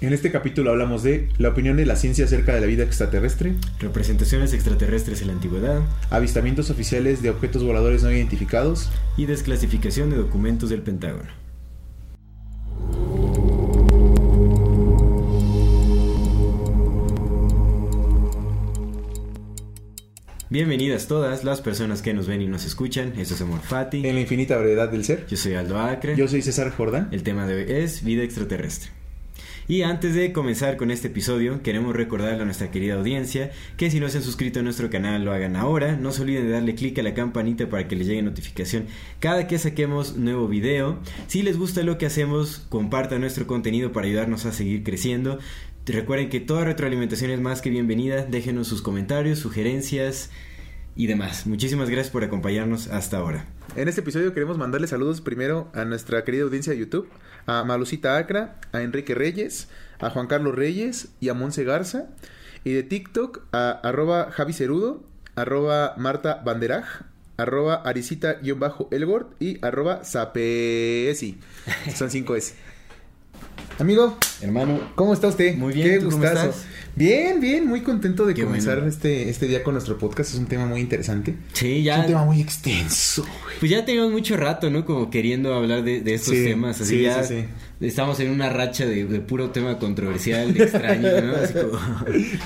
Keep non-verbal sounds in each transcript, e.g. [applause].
En este capítulo hablamos de la opinión de la ciencia acerca de la vida extraterrestre, representaciones extraterrestres en la antigüedad avistamientos oficiales de objetos voladores no identificados, y desclasificación de documentos del Pentágono. Bienvenidas todas las personas que nos ven y nos escuchan. Eso es Amor Fati. en la infinita brevedad del ser. Yo soy Aldo Acre. Yo soy César Jordán. El tema de hoy es vida extraterrestre. Y antes de comenzar con este episodio, queremos recordarle a nuestra querida audiencia que si no se han suscrito a nuestro canal lo hagan ahora. No se olviden de darle clic a la campanita para que les llegue notificación cada que saquemos nuevo video. Si les gusta lo que hacemos, compartan nuestro contenido para ayudarnos a seguir creciendo. Recuerden que toda retroalimentación es más que bienvenida. Déjenos sus comentarios, sugerencias y demás. Muchísimas gracias por acompañarnos hasta ahora. En este episodio queremos mandarle saludos primero a nuestra querida audiencia de YouTube, a Malucita Acra, a Enrique Reyes, a Juan Carlos Reyes y a Monse Garza. Y de TikTok a arroba Javi Cerudo, arroba Marta Banderaj, arroba Arisita-Elgort y arroba Sapesi. Son cinco S. Amigo, Hermano, ¿cómo está usted? Muy bien, Qué ¿tú cómo gustazo. estás? Bien, bien, muy contento de Qué comenzar bueno. este, este día con nuestro podcast. Es un tema muy interesante. sí, Es ya. un tema muy extenso. güey. Pues ya tenemos mucho rato, ¿no? Como queriendo hablar de, de estos Sí, temas. Así sí, ya sí, estamos en una racha de, de puro tema controversial, de extraño, ¿no? Así como-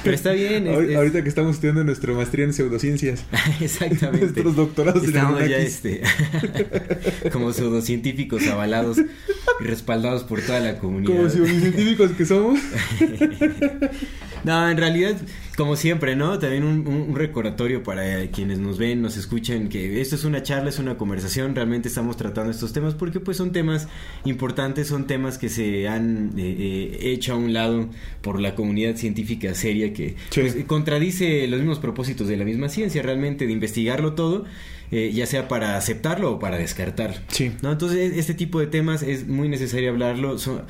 Pero está bien. es- Ahor- es- Ahorita que estamos estudiando nuestra maestría en pseudociencias. [laughs] Exactamente. Nuestros doctorados en Estamos ya este, [laughs] como pseudocientíficos avalados y respaldados por toda la comunidad. Como científicos que somos. [laughs] No, en realidad, como siempre, ¿no? También un, un- un recordatorio para quienes nos ven, nos escuchan, que esto es una charla, es una conversación, realmente estamos tratando estos temas porque pues son temas importantes, son temas que se han eh, eh, hecho a un lado por la comunidad científica seria que Sí. pues, contradice los mismos propósitos de la misma ciencia, realmente de investigarlo todo. eh, ya sea para aceptarlo o para descartarlo. Sí. ¿no? Entonces, este tipo de temas es muy necesario hablarlo. Son-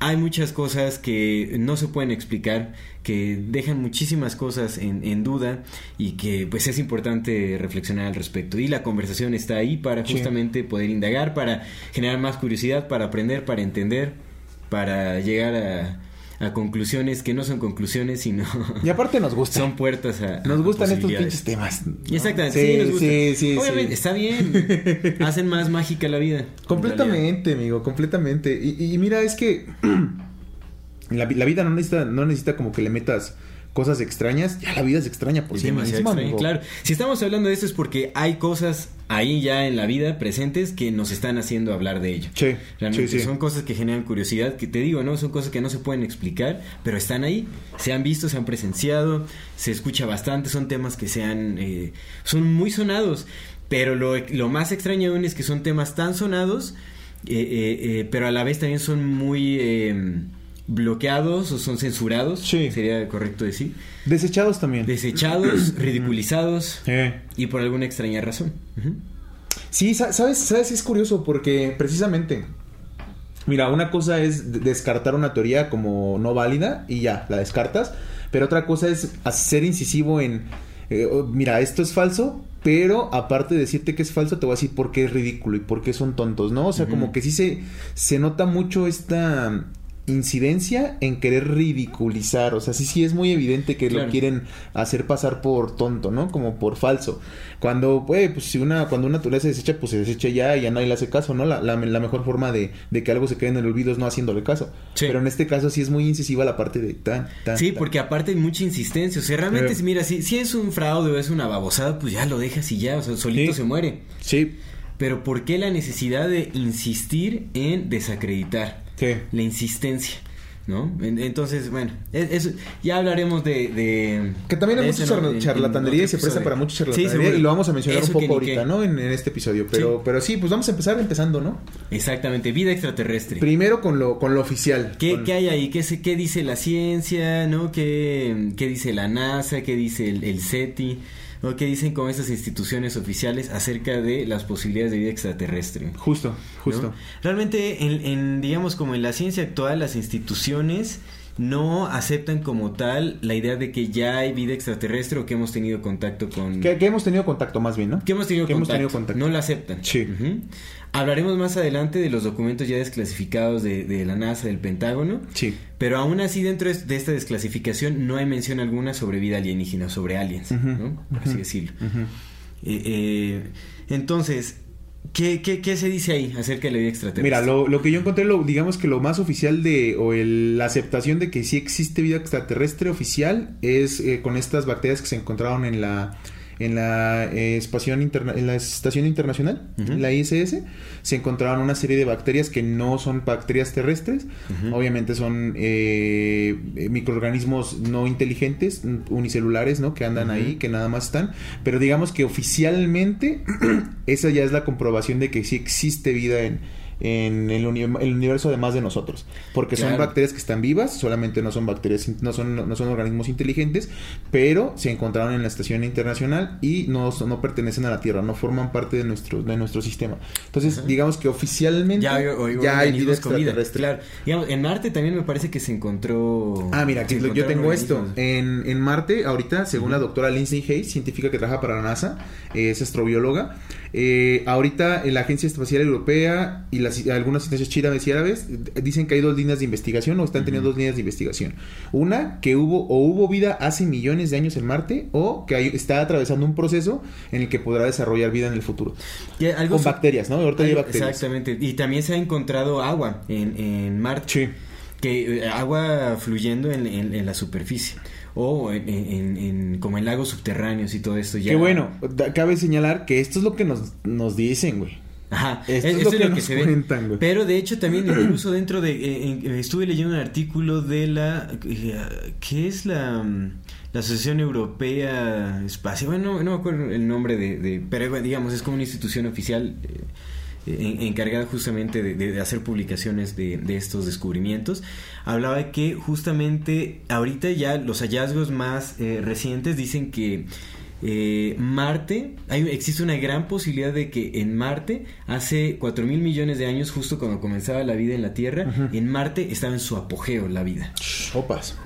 hay muchas cosas que no se pueden explicar, que dejan muchísimas cosas en, en duda y que pues es importante reflexionar al respecto. Y la conversación está ahí para Sí. justamente poder indagar, para generar más curiosidad, para aprender, para entender, para llegar a, a conclusiones que no son conclusiones, sino Y aparte nos gusta. son puertas a... nos a gustan estos pinches temas. ¿no? Exactamente, sí, nos gusta. Sí, sí, Obviamente, sí. está bien. [laughs] Hacen más mágica la vida. Completamente, amigo, completamente. Y, y mira, es que [clears throat] la, vi- la vida no necesita, no necesita como que le metas cosas extrañas. Ya la vida es extraña por sí demasiado misma, claro. Si estamos hablando de esto es porque hay cosas ahí ya en la vida presentes que nos están haciendo hablar de ello. Sí, Realmente sí, sí. son cosas que generan curiosidad, que te digo, ¿no? Son cosas que no se pueden explicar, pero están ahí, se han visto, se han presenciado, se escucha bastante, son temas que se han, eh, son muy sonados, pero lo, lo más extraño aún es que son temas tan sonados, eh, eh, eh, pero a la vez también son muy eh, bloqueados o son censurados, Sí. sería correcto decir, Desechados también. desechados, ridiculizados Eh. y por alguna extraña razón. Sí, sa- sabes, sabes, es curioso porque precisamente, mira, una cosa es de- descartar una teoría como no válida y ya, la descartas, pero otra cosa es ser incisivo en, eh, oh, mira, esto es falso, pero aparte de decirte que es falso, te voy a decir por qué es ridículo y por qué son tontos, ¿no? O sea, como que sí se, se nota mucho esta incidencia en querer ridiculizar, o sea, sí, sí es muy evidente que Claro. lo quieren hacer pasar por tonto, ¿no? Como por falso. Cuando, pues, pues si una, cuando una teoría se desecha, pues se desecha ya y ya nadie le hace caso, ¿no? La, la, la mejor forma de, de que algo se quede en el olvido es no haciéndole caso. Sí. Pero en este caso sí es muy incisiva la parte de tan, tan. Sí, tan. porque aparte hay mucha insistencia. O sea, realmente, si- mira, si, si es un fraude o es una babosada, pues ya lo dejas y ya, o sea, solito Sí. se muere. Sí, Pero ¿por qué la necesidad de insistir en desacreditar? sí. La insistencia. ¿no? En- Entonces, bueno, es- ya hablaremos de, de- Que también hay mucha charlatanería y se presta para mucha Sí, charlatanería seguro. y lo vamos a mencionar un poco ahorita, ¿no? En, en este episodio. Pero Sí. pero sí, pues vamos a empezar empezando, ¿no? Exactamente, vida extraterrestre. Primero con lo, con lo oficial. ¿Qué, Con- qué hay ahí? ¿Qué, se- qué dice la ciencia? ¿no? ¿Qué, qué dice la NASA? ¿Qué dice el, el SETI? ¿O qué dicen con estas instituciones oficiales acerca de las posibilidades de vida extraterrestre? Justo, justo. ¿no? Realmente, en, en, digamos, como en la ciencia actual, las instituciones no aceptan como tal la idea de que ya hay vida extraterrestre o que hemos tenido contacto con... Que, que hemos tenido contacto más bien, ¿no? que hemos tenido, Que hemos contacto. tenido contacto. No lo aceptan. Sí. Hablaremos más adelante de los documentos ya desclasificados de, de la NASA, del Pentágono. Sí. Pero aún así, dentro de esta desclasificación no hay mención alguna sobre vida alienígena, sobre aliens, ¿no? Por así decirlo. Eh, eh, entonces, ¿qué, qué, qué se dice ahí acerca de la vida extraterrestre? Mira, lo, lo que yo encontré, lo, digamos que lo más oficial de, o el- la aceptación de que sí existe vida extraterrestre oficial es eh, con estas bacterias que se encontraron en la en la, eh, espación interna- en la estación internacional, la ISS, se encontraron una serie de bacterias que no son bacterias terrestres, obviamente son eh, eh, microorganismos no inteligentes, unicelulares, ¿no? Que andan ahí, que nada más están, pero digamos que oficialmente [clears throat] esa ya es la comprobación de que sí existe vida en, en el, uni- el universo además de nosotros, porque son bacterias que están vivas, solamente no son bacterias, no son, no son organismos inteligentes, pero se encontraron en la estación internacional y no, no pertenecen a la Tierra, no forman parte de nuestro, de nuestro sistema. Entonces, Ajá. digamos que oficialmente ya hay, hay ya hay vida extraterrestre. Claro. Digamos, en Marte también me parece que se encontró... Ah, mira, yo tengo esto. En, en Marte, ahorita, según la doctora Lindsay Hayes, científica que trabaja para la NASA, es astrobióloga, eh, ahorita en la Agencia Espacial Europea y las, algunas instancias chinas y árabes dicen que hay dos líneas de investigación o están teniendo dos líneas de investigación. Una, que hubo o hubo vida hace millones de años en Marte o que hay- está atravesando un proceso en el que podrá desarrollar vida en el futuro. Algo Con bacterias, ¿no? Ahorita hay bacterias. Exactamente. Y también se ha encontrado agua en, en Marte. Sí. que eh, agua fluyendo en, en- en la superficie o en, en- en- como en lagos subterráneos y todo esto ya Qué bueno. Cabe señalar que esto es lo que nos, nos dicen, güey. Ajá, Esto es- es eso lo que nos ve. cuentan, güey. Pero de hecho también incluso dentro de eh, en- estuve leyendo un artículo de la eh, ¿qué es la mm, la Asociación Europea Espacial? Bueno, no, no me acuerdo el nombre de, de- pero digamos es como una institución oficial eh, en- encargada justamente de, de- de hacer publicaciones de, de estos descubrimientos, hablaba de que justamente ahorita ya los hallazgos más eh, recientes dicen que eh, Marte, hay, existe una gran posibilidad de que en Marte, hace 4 mil millones de años, justo cuando comenzaba la vida en la Tierra, en Marte estaba en su apogeo la vida. Opas.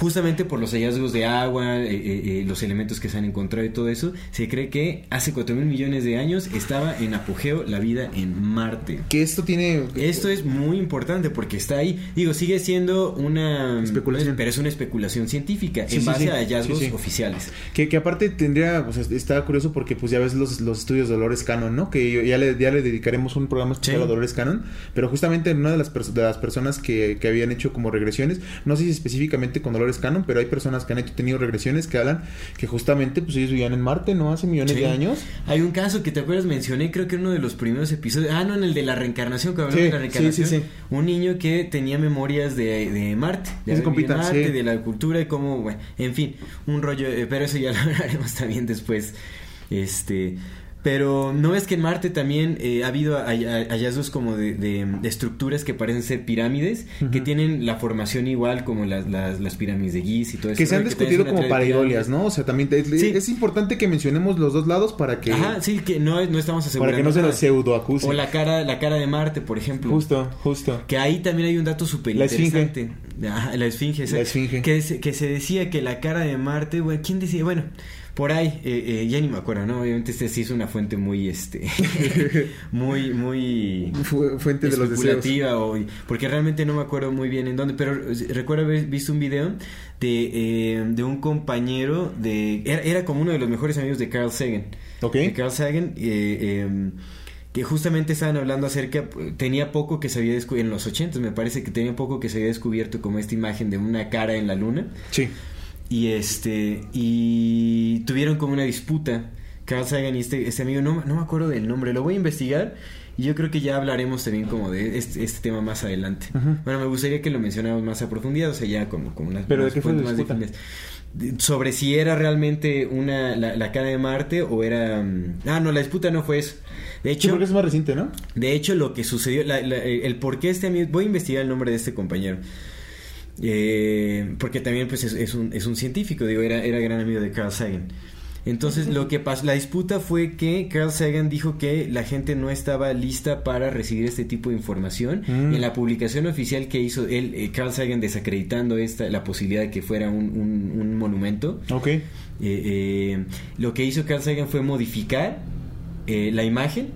Justamente por los hallazgos de agua, eh, eh, eh, los elementos que se han encontrado y todo eso, se cree que hace 4 mil millones de años estaba en apogeo la vida en Marte. Que esto tiene... Esto es muy importante porque está ahí. Digo, sigue siendo una Especulación. pero es una especulación científica Sí, en sí, base sí. a hallazgos oficiales. Que, que aparte tendría, o sea, está curioso porque pues ya ves los, los estudios de Dolores Cannon, ¿no? Que yo- ya le, ya le dedicaremos un programa especial a Dolores Cannon, pero justamente una de las, de las personas que, que habían hecho como regresiones, no sé si específicamente con Dolores Cannon, pero hay personas que han hecho, tenido regresiones que hablan que justamente pues ellos vivían en Marte, ¿no? Hace millones Sí. de años. Hay un caso que te acuerdas, mencioné, creo que en uno de los primeros episodios. Ah, no, en el de la reencarnación, que hablamos Sí, de la reencarnación. sí. Un niño que tenía memorias de, de Marte, compita, de la cultura y cómo, bueno, en fin, un rollo, eh, pero eso ya lo [laughs] hablaremos también después. Este. Pero no es que en Marte también eh, ha habido hallazgos como de, de- de estructuras que parecen ser pirámides, que tienen la formación igual como las, las, las pirámides de Giz y todo eso. Que se han discutido como pareidolias, ¿no? O sea, también te- Sí. es importante que mencionemos los dos lados para que, Ajá, sí, que no, no estamos asegurando. para que no se nos. O la cara, la cara de Marte, por ejemplo. Justo, justo. Que ahí también hay un dato súper La esfinge. interesante. Ajá, la esfinge, La esfinge. Que, se- que se decía que la cara de Marte, güey, ¿quién decía? Bueno, por ahí, eh, eh, ya ni me acuerdo, ¿no? Obviamente este sí es una fuente muy, este, [laughs] muy, muy Fu- fuente de los deseos. o porque realmente no me acuerdo muy bien en dónde, pero recuerdo haber visto un video de, eh, de un compañero de era, era como uno de los mejores amigos de Carl Sagan. Ok. De Carl Sagan eh, eh, que justamente estaban hablando acerca tenía poco que se había descubierto en los 80 me parece que tenía poco que se había descubierto como esta imagen de una cara en la luna Sí. Y este y tuvieron como una disputa Carl Sagan y este, este amigo no, no me acuerdo del nombre lo voy a investigar Y yo creo que ya hablaremos también como de este, este tema más adelante. Bueno, me gustaría que lo mencionáramos más a profundidad, o sea, ya como, como unas ¿Pero de qué fue más definidas. Sobre si era realmente una la, la cara de Marte o era... mm, Ah, no, la disputa no fue eso. De Sí, hecho, porque es más reciente, ¿no? de hecho, lo que sucedió, la- la- el por qué este amigo, voy a investigar el nombre de este compañero. Eh, porque también pues es, es un, es un científico, digo, era, era gran amigo de Carl Sagan. Entonces lo que pasó, la disputa fue que Carl Sagan dijo que la gente no estaba lista para recibir este tipo de información. Mm. Y en la publicación oficial que hizo él, eh, Carl Sagan desacreditando esta, la posibilidad de que fuera un, un- un monumento, Ok. eh, eh, lo que hizo Carl Sagan fue modificar la imagen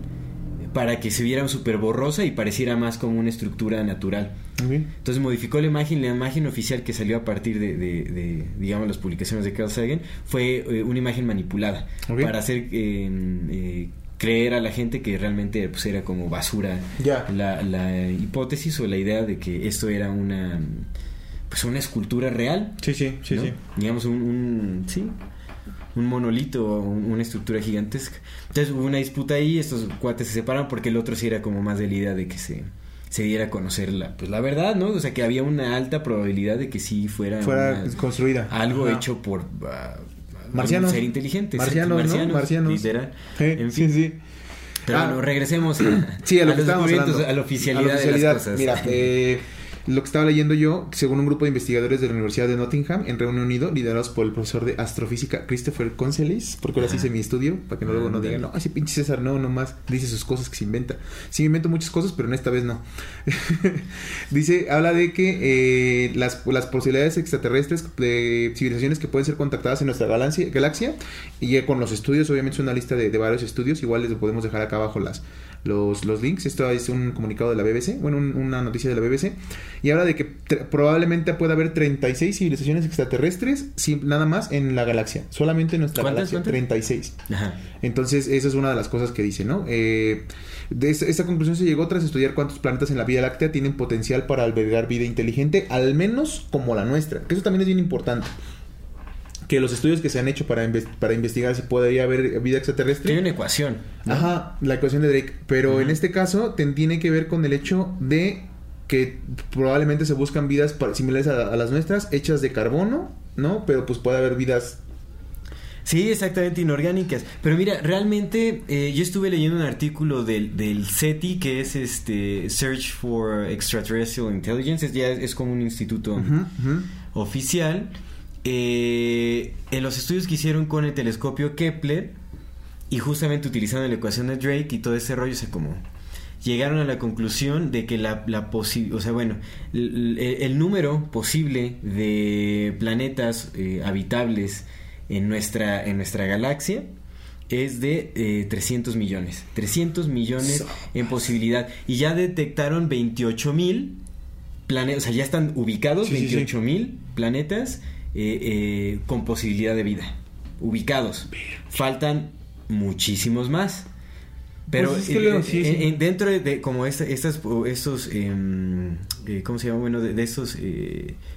para que se viera súper borrosa y pareciera más como una estructura natural. Entonces modificó la imagen, la imagen oficial que salió a partir de, de- de, digamos, las publicaciones de Carl Sagan fue eh, una imagen manipulada para hacer eh, eh, creer a la gente que realmente pues, era como basura Ya. la, la hipótesis o la idea de que esto era una pues una escultura real Sí, sí, sí, ¿no? sí. Digamos un, un- sí, un monolito o un- una estructura gigantesca. Entonces hubo una disputa ahí, estos cuates se separan porque el otro sí era como más de la idea de que se, se diera a conocer la, pues la verdad, ¿no? O sea, que había una alta probabilidad de que sí fuera, Fuera una- construida. algo Ajá. hecho por ah, Marcianos. ser inteligente. Marcianos, ¿no? Marcianos. Literal. Sí, En sí, fin. sí. Pero Ah. bueno, regresemos a, Sí, a lo a que los estábamos hablando. a la oficialidad, A la de oficialidad. las cosas. Mira, eh, [laughs] lo que estaba leyendo yo, según un grupo de investigadores de la Universidad de Nottingham en Reino Unido, liderados por el profesor de astrofísica Christopher Concelis, porque ahora sí hice mi estudio, para que no luego no digan, no, ese pinche César no, nomás dice sus cosas que se inventa. Sí, me invento muchas cosas, pero en esta vez no. [laughs] dice, habla de que eh, las, las posibilidades extraterrestres de civilizaciones que pueden ser contactadas en nuestra galaxia, galaxia y con los estudios, obviamente es una lista de, de varios estudios, igual les podemos dejar acá abajo las, los, los links. Esto es un comunicado de la BBC, bueno, un- una noticia de la BBC. Y habla de que probablemente pueda haber 36 civilizaciones extraterrestres sin, nada más en la galaxia. Solamente en nuestra ¿Cuántas, galaxia. cuántas? 36. Ajá. Entonces, esa es una de las cosas que dice, ¿no? Eh, de esta, esta conclusión se llegó tras estudiar cuántos planetas en la Vía Láctea tienen potencial para albergar vida inteligente, al menos como la nuestra. Que eso también es bien importante. Que los estudios que se han hecho para, para investigar si podría haber vida extraterrestre. Tiene una ecuación. ¿no? Ajá, la ecuación de Drake. Pero en este caso te- tiene que ver con el hecho de que probablemente se buscan vidas similares a, a las nuestras, hechas de carbono, ¿no? Pero pues puede haber vidas... Sí, exactamente, inorgánicas. Pero mira, realmente eh, yo estuve leyendo un artículo del, del SETI, que es este Search for Extraterrestrial Intelligence, es, ya es, es como un instituto oficial. Eh, en los estudios que hicieron con el telescopio Kepler, y justamente utilizando la ecuación de Drake y todo ese rollo, o sea, como llegaron a la conclusión de que la, la o sea, bueno, el, número posible de planetas eh, habitables en nuestra, en nuestra galaxia es de eh, 300 millones. 300 millones en posibilidad. Y ya detectaron 28 mil planetas, o sea, ya están ubicados Sí, sí, sí. 28 mil planetas eh, eh, con posibilidad de vida. Ubicados. Faltan muchísimos más. Pero Pues es que eh, eh, sí, eh, sí. eh, dentro de, como esta- estas, estos, em, eh, ¿cómo se llama? Bueno, de, de estos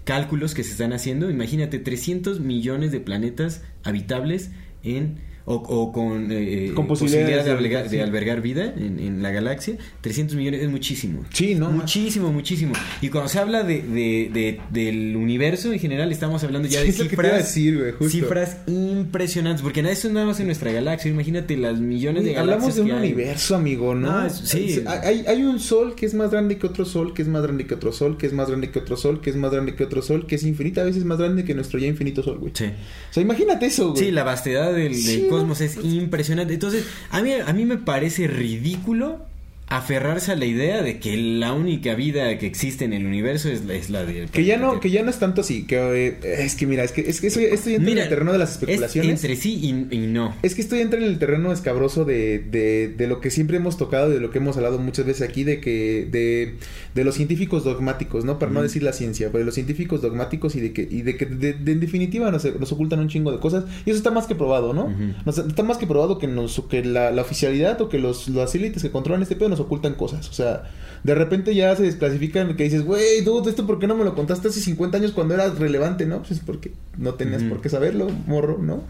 cálculos que se están haciendo, imagínate 300 millones de planetas habitables en o, o con, eh, Con posibilidad posibilidades de albergar, albergar, de sí. albergar vida en, en la galaxia, 300 millones es muchísimo. Sí, ¿no? Muchísimo, muchísimo. Y cuando se habla de, de- de- del universo en general, estamos hablando ya Sí, de cifras, decir, güey, justo. cifras impresionantes, porque nada, eso es nada más en nuestra galaxia. Imagínate las millones de galaxias Hablamos de un que hay. universo, amigo, ¿no? Sí. Hay, hay un sol que es más grande que otro sol, que es más grande que otro sol, que es más grande que otro sol, que es más grande que otro sol, que es infinita veces más grande que nuestro ya infinito sol, güey. Sí. O sea, imagínate eso, güey. Sí, la vastedad del, del Sí, cosmos es impresionante. Entonces, a mí, a mí me parece ridículo aferrarse a la idea de que la única vida que existe en el universo es la, es la de... Que ya no, que ya no es tanto así, que eh, es que mira, es que es que eso, esto ya entra en el terreno de las especulaciones. Es entre sí y, y no. Es que esto ya entra en el terreno escabroso de, de, de lo que siempre hemos tocado, de lo que hemos hablado muchas veces aquí, de que de, de los científicos dogmáticos, ¿no? Para no decir la ciencia, pero de los científicos dogmáticos y de que, y de que de- en definitiva nos, nos ocultan un chingo de cosas. Y eso está más que probado, ¿no? Nos- está más que probado que, nos, que la, la oficialidad o que los, las élites que controlan este pedo nos ocultan cosas. O sea, de repente ya se desclasifican que dices, güey, dude, ¿esto por qué no me lo contaste hace 50 años cuando era relevante, no? Pues porque no tenías por qué saberlo, morro, ¿no?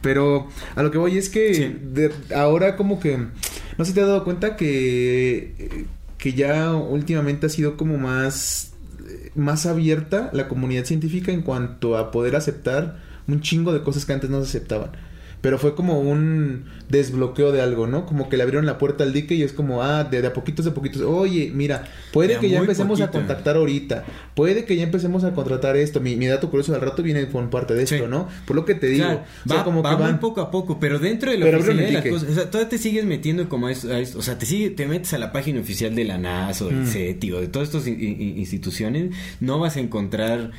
Pero a lo que voy es que ahora como que, no sé si te has dado cuenta que, que ya últimamente ha sido como más, más abierta la comunidad científica en cuanto a poder aceptar un chingo de cosas que antes no se aceptaban pero fue como un desbloqueo de algo, ¿no? Como que le abrieron la puerta al dique y es como, ah, de, a poquitos, de poquitos, oye, mira, puede que ya empecemos a contactar ahorita, puede que ya empecemos a contratar esto, mi, mi dato curioso al rato viene con parte de esto, ¿no? Por lo que te digo, o sea, va, como que van... poco a poco, pero dentro de la oficina de las cosas, o sea, todavía te sigues metiendo como a, eso, o sea, te sigue, te metes a la página oficial de la NASA o del mm. CETI o de todas estas instituciones, no vas a encontrar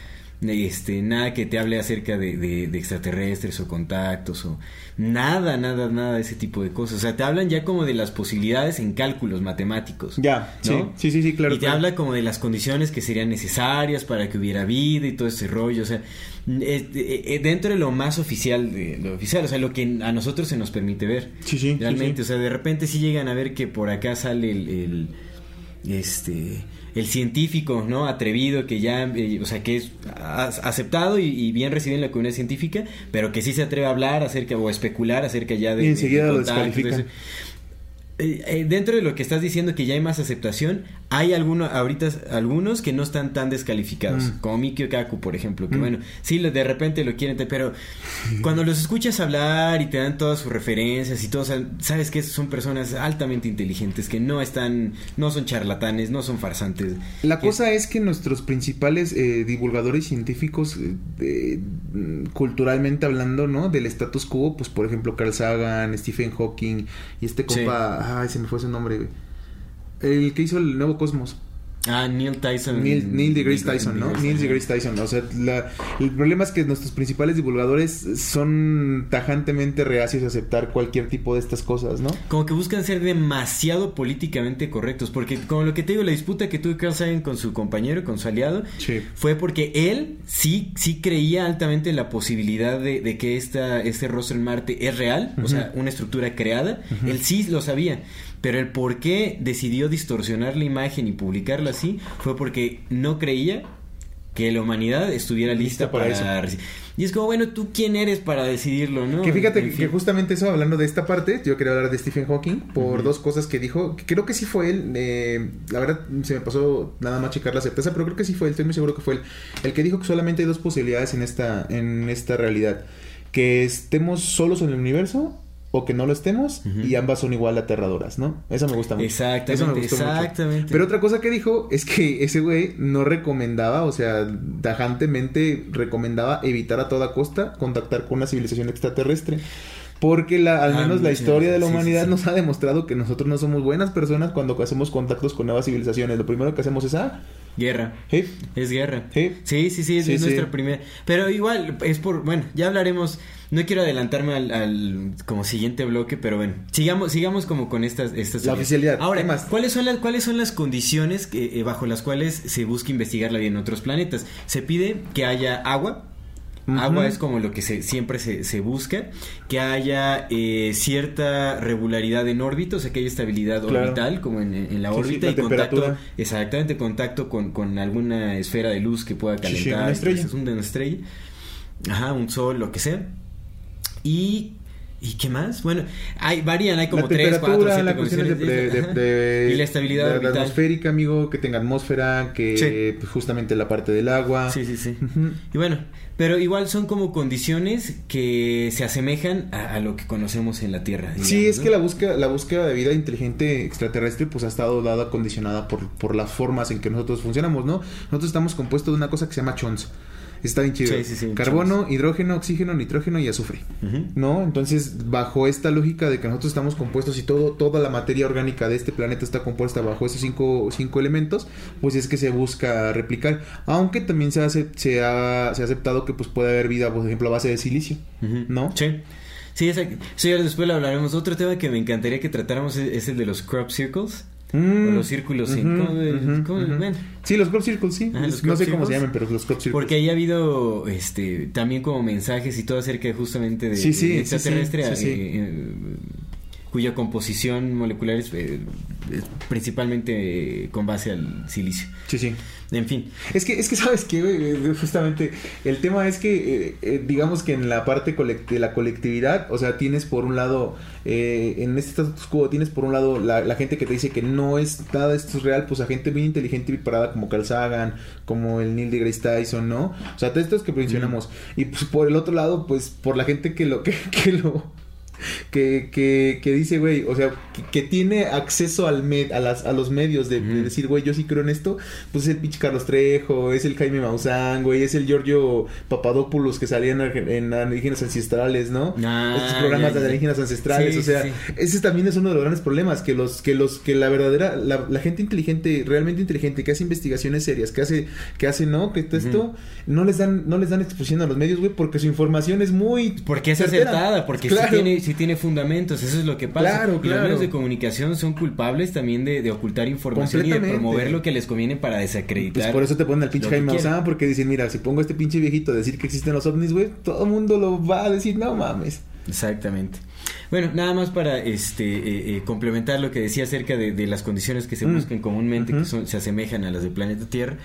este, nada que te hable acerca de, de, extraterrestres o contactos o nada, nada, nada de ese tipo de cosas. O sea, te hablan ya como de las posibilidades en cálculos matemáticos. Ya, ¿no? sí, sí, sí, claro. Y te habla como de las condiciones que serían necesarias para que hubiera vida y todo ese rollo. O sea, eh, dentro de lo más oficial, de lo oficial, o sea, lo que a nosotros se nos permite ver. Sí, sí. Realmente, o sea, de repente sí llegan a ver que por acá sale el, el este el científico, ¿no? Atrevido, que ya, eh, o sea, que es aceptado y, bien recibido en la comunidad científica, pero que sí se atreve a hablar acerca o a especular acerca ya de... Y enseguida lo descalifican. Eh, eh, dentro de lo que estás diciendo que ya hay más aceptación, hay algunos, ahorita algunos que no están tan descalificados, mm. como Mikio Kaku, por ejemplo, que mm. bueno, sí, de repente lo quieren, pero cuando los escuchas hablar y te dan todas sus referencias y todo, sabes que son personas altamente inteligentes, que no están, no son charlatanes, no son farsantes. La cosa es que nuestros principales eh, divulgadores científicos, mm, culturalmente hablando, ¿no? Del status quo, pues por ejemplo Carl Sagan, Stephen Hawking y este compa... Ay, se me fue su nombre, güey. El que hizo el nuevo Cosmos. Ah, Neil Tyson. Neil, Neil deGrasse Tyson, ¿no? Neil deGrasse Tyson. O sea, el problema es que nuestros principales divulgadores son tajantemente reacios a aceptar cualquier tipo de estas cosas, ¿no? Como que buscan ser demasiado políticamente correctos. Porque, como lo que te digo, la disputa que tuvo Carl Sagan con su compañero, con su aliado, fue porque él sí, sí creía altamente en la posibilidad de, que esta, este rostro en Marte es real, o sea, una estructura creada. Él sí lo sabía. Pero el por qué decidió distorsionar la imagen y publicarla así fue porque no creía que la humanidad estuviera lista, para, eso. Y es como, bueno, ¿tú quién eres para decidirlo, no? Que fíjate que justamente eso, hablando de esta parte, yo quería hablar de Stephen Hawking por dos cosas que dijo. creo que sí fue él. Eh, la verdad, se me pasó nada más checar la certeza, pero creo que sí fue él. Estoy muy seguro que fue él. El que dijo que solamente hay dos posibilidades en esta, en esta realidad. Que estemos solos en el universo o que no lo estemos y ambas son igual aterradoras, ¿no? Eso me gusta mucho. Exactamente, exactamente. Pero otra cosa que dijo es que ese güey no recomendaba, o sea, tajantemente recomendaba evitar a toda costa contactar con una civilización extraterrestre. Porque la, al ah, menos la historia de la humanidad nos ha demostrado que nosotros no somos buenas personas cuando hacemos contactos con nuevas civilizaciones. Lo primero que hacemos es ah, Guerra. Es guerra. Sí, sí, sí, es, nuestra primera. Pero igual, es por. Bueno, ya hablaremos. No quiero adelantarme al, como siguiente bloque, pero bueno, sigamos, sigamos como con estas, estas La oficialidad. Ahora, más? ¿cuáles son las, cuáles son las condiciones que, eh, bajo las cuales se busca investigar la vida en otros planetas? Se pide que haya agua, Agua es como lo que se, siempre se, se busca, que haya eh, cierta regularidad en órbita, o sea, que haya estabilidad orbital, como en, la órbita, y contacto, exactamente, contacto con, con, alguna esfera de luz que pueda calentar, una estrella. Es una estrella, ajá, un sol, lo que sea. Y ¿Y qué más? Bueno, hay, varían, hay como tres, cuatro, siete condiciones. De, [laughs] y la estabilidad de, atmosférica, amigo, que tenga atmósfera, que pues, justamente la parte del agua. Sí, sí, sí. Y bueno, pero igual son como condiciones que se asemejan a, lo que conocemos en la Tierra. sí, es que la búsqueda, la búsqueda de vida inteligente extraterrestre pues ha estado dada, condicionada por, por las formas en que nosotros funcionamos, ¿no? Nosotros estamos compuestos de una cosa que se llama chons. Está bien chido. Carbono, hidrógeno, oxígeno, nitrógeno y azufre. ¿No? Entonces, bajo esta lógica de que nosotros estamos compuestos y todo, toda la materia orgánica de este planeta está compuesta bajo esos cinco, cinco elementos, pues es que se busca replicar. Aunque también se, hace, se, ha, se ha aceptado que pues puede haber vida, por ejemplo, a base de silicio. ¿No? Sí. Sí, sí, después lo hablaremos. Otro tema que me encantaría que tratáramos es el de los crop circles. Mm, los círculos, sí. Sí, los crop circles, sí. no sé cómo se llaman, pero los crop circles. Porque ahí ha habido este también como mensajes y todo acerca justamente de, sí, sí, extraterrestre. Sí, eh, cuya composición molecular es, eh, es principalmente con base al silicio. Sí, sí. En fin. Es que, es que sabes que, justamente, el tema es que, eh, eh, digamos que en la parte de la colectividad, o sea, tienes por un lado, eh, en este status quo, tienes por un lado la, gente que te dice que no es nada de esto es real, pues a gente bien inteligente y preparada como Carl Sagan, como el Neil deGrasse Tyson, ¿no? O sea, todos estos que mencionamos. Y pues por el otro lado, pues por la gente que lo, que, [laughs] que lo que, que, que dice, güey, o sea, que, tiene acceso al med, a, las, a los medios de, decir, güey, yo sí creo en esto, pues es el pinche Carlos Trejo, es el Jaime Maussan, güey, es el Giorgio Papadopoulos que salían en, en Alienígenas Ancestrales, ¿no? Ah, Estos programas de alienígenas ancestrales, o sea, ese también es uno de los grandes problemas, que los, que los, que la verdadera, la, gente inteligente, realmente inteligente, que hace investigaciones serias, que hace, que hace, ¿no? Que esto, no les dan, no les dan exposición a los medios, güey, porque su información es muy... Porque es acertada, porque claro. tiene tiene fundamentos, eso es lo que pasa. Claro, claro. los medios de comunicación son culpables también de, ocultar información y de promover lo que les conviene para desacreditar. Pues por eso te ponen al pinche Jaime Maussan, porque dicen, mira, si pongo a este pinche viejito a decir que existen los ovnis, güey, todo el mundo lo va a decir, no mames. Exactamente. Bueno, nada más para este eh, eh, complementar lo que decía acerca de, las condiciones que se mm. buscan comúnmente, que son, se asemejan a las del planeta Tierra.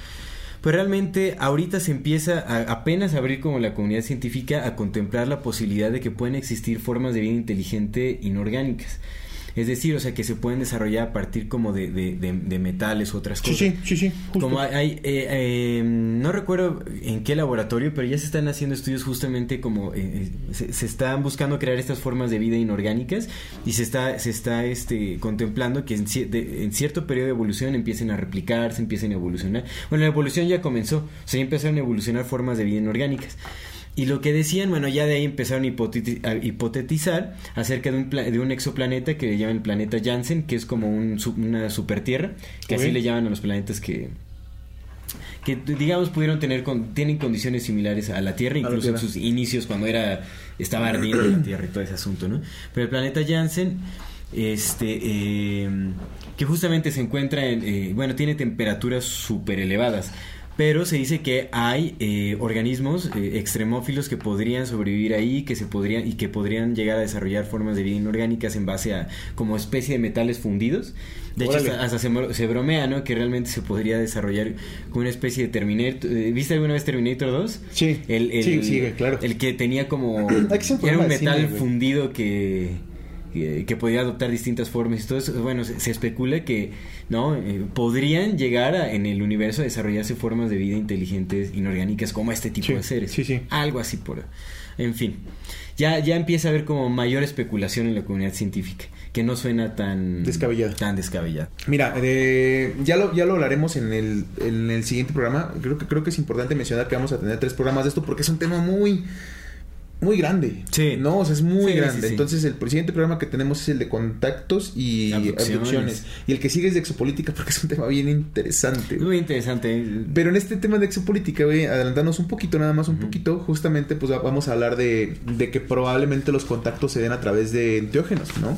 Pues realmente ahorita se empieza a, apenas a abrir como la comunidad científica a contemplar la posibilidad de que pueden existir formas de vida inteligente inorgánicas. Es decir, o sea, que se pueden desarrollar a partir como de, de, metales u otras cosas. Sí, sí, sí. Como hay, eh, em, no recuerdo en qué laboratorio, pero ya se están haciendo estudios justamente como eh, eh, se, están buscando crear estas formas de vida inorgánicas y se está, se está este, contemplando que en, en cierto periodo de evolución empiecen a replicarse, empiecen a evolucionar. Bueno, la evolución ya comenzó, o sea, ya empezaron a evolucionar formas de vida inorgánicas. Y lo que decían, bueno, ya de ahí empezaron a, hipotetizar acerca de un, de un exoplaneta que le llaman el planeta Janssen, que es como un, una supertierra, que así le llaman a los planetas que, que digamos pudieron tener tienen condiciones similares a la Tierra incluso en sus inicios cuando era estaba ardiendo la [clears throat] Tierra y todo ese asunto no pero el planeta Janssen este em, que justamente se encuentra en eh, bueno tiene temperaturas súper elevadas pero se dice que hay eh, organismos eh, extremófilos que podrían sobrevivir ahí que se podrían y que podrían llegar a desarrollar formas de vida inorgánicas en base a como especie de metales fundidos. De hecho hasta, se, bromea no que realmente se podría desarrollar como una especie de Terminator eh, ¿viste alguna vez Terminator 2? sí. El, el, sí, sí, claro. el que tenía como era un metal fundido que que, podía adoptar distintas formas y todo eso, bueno, se, especula que no eh, podrían llegar a, en el universo a desarrollarse formas de vida inteligentes inorgánicas como este tipo de seres. Sí, sí. Algo así por en fin. Ya ya empieza a haber como mayor especulación en la comunidad científica, que no suena tan descabellada. Tan descabellada. Mira, eh, ya lo ya lo hablaremos en el en el siguiente programa. Creo que creo que es importante mencionar que vamos a tener tres programas de esto porque es un tema muy muy grande. Sí. No, o sea, es muy grande. Entonces, el siguiente programa que tenemos es el de contactos y abducciones. Y el que sigue es de exopolítica porque es un tema bien interesante. Muy interesante. Pero en este tema de exopolítica, güey, adelantarnos un poquito, nada más un poquito, justamente, pues vamos a hablar de, de que probablemente los contactos se den a través de enteógenos, ¿no?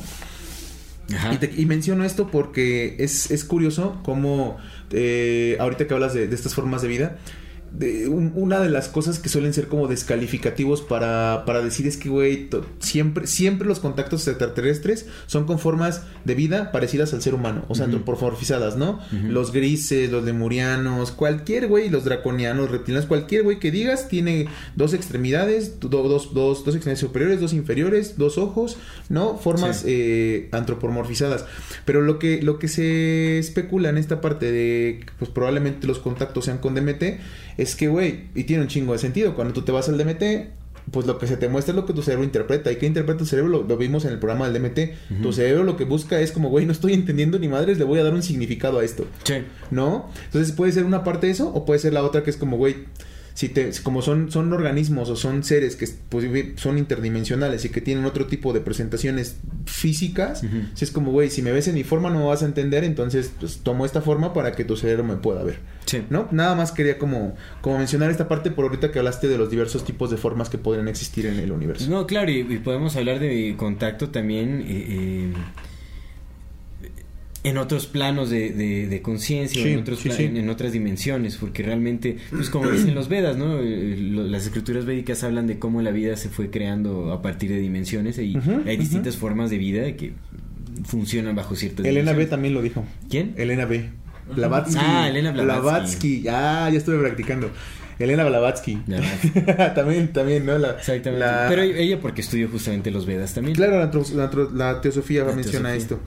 Ajá. Y, menciono esto porque es, es curioso cómo eh, ahorita que hablas de, de estas formas de vida, de una de las cosas que suelen ser como descalificativos para, para decir es que, güey, siempre, siempre los contactos extraterrestres son con formas de vida parecidas al ser humano, o sea, antropomorfizadas, ¿no? Los grises, los lemurianos, cualquier güey, los draconianos, reptilianos, cualquier güey que digas tiene dos extremidades, dos, dos, dos extremidades superiores, dos inferiores, dos ojos, ¿no? Formas eh, antropomorfizadas. Pero lo que, lo que se especula en esta parte de, pues probablemente los contactos sean con DMT, es que, güey, y tiene un chingo de sentido. Cuando tú te vas al DMT, pues lo que se te muestra es lo que tu cerebro interpreta. ¿Y qué interpreta tu cerebro? Lo, vimos en el programa del DMT. Tu cerebro lo que busca es como, güey, no estoy entendiendo ni madres, le voy a dar un significado a esto. Sí. ¿No? Entonces puede ser una parte de eso o puede ser la otra que es como, güey, si te, como son, son organismos o son seres que pues, son interdimensionales y que tienen otro tipo de presentaciones físicas, si es como, güey, si me ves en mi forma no me vas a entender, entonces pues tomo esta forma para que tu cerebro me pueda ver. Sí. ¿No? Nada más quería como, como mencionar esta parte por ahorita que hablaste de los diversos tipos de formas que podrían existir en el universo. No, claro, y, podemos hablar de contacto también. Eh, eh en otros planos de, de, conciencia, en, otros en, otras dimensiones, porque realmente, pues como dicen los Vedas, ¿no? Eh, las escrituras védicas hablan de cómo la vida se fue creando a partir de dimensiones y hay distintas formas de vida que funcionan bajo ciertas Elena B dimensiones. también lo dijo. ¿Quién? Elena B. Blavatsky. Ah, Elena Blavatsky. Blavatsky. Ah, ya estuve practicando. Elena Blavatsky. [laughs] También, también, ¿no? La, Exactamente. la- Pero ella porque estudió justamente los Vedas también. Claro, la, teosofía La menciona teosofía. esto.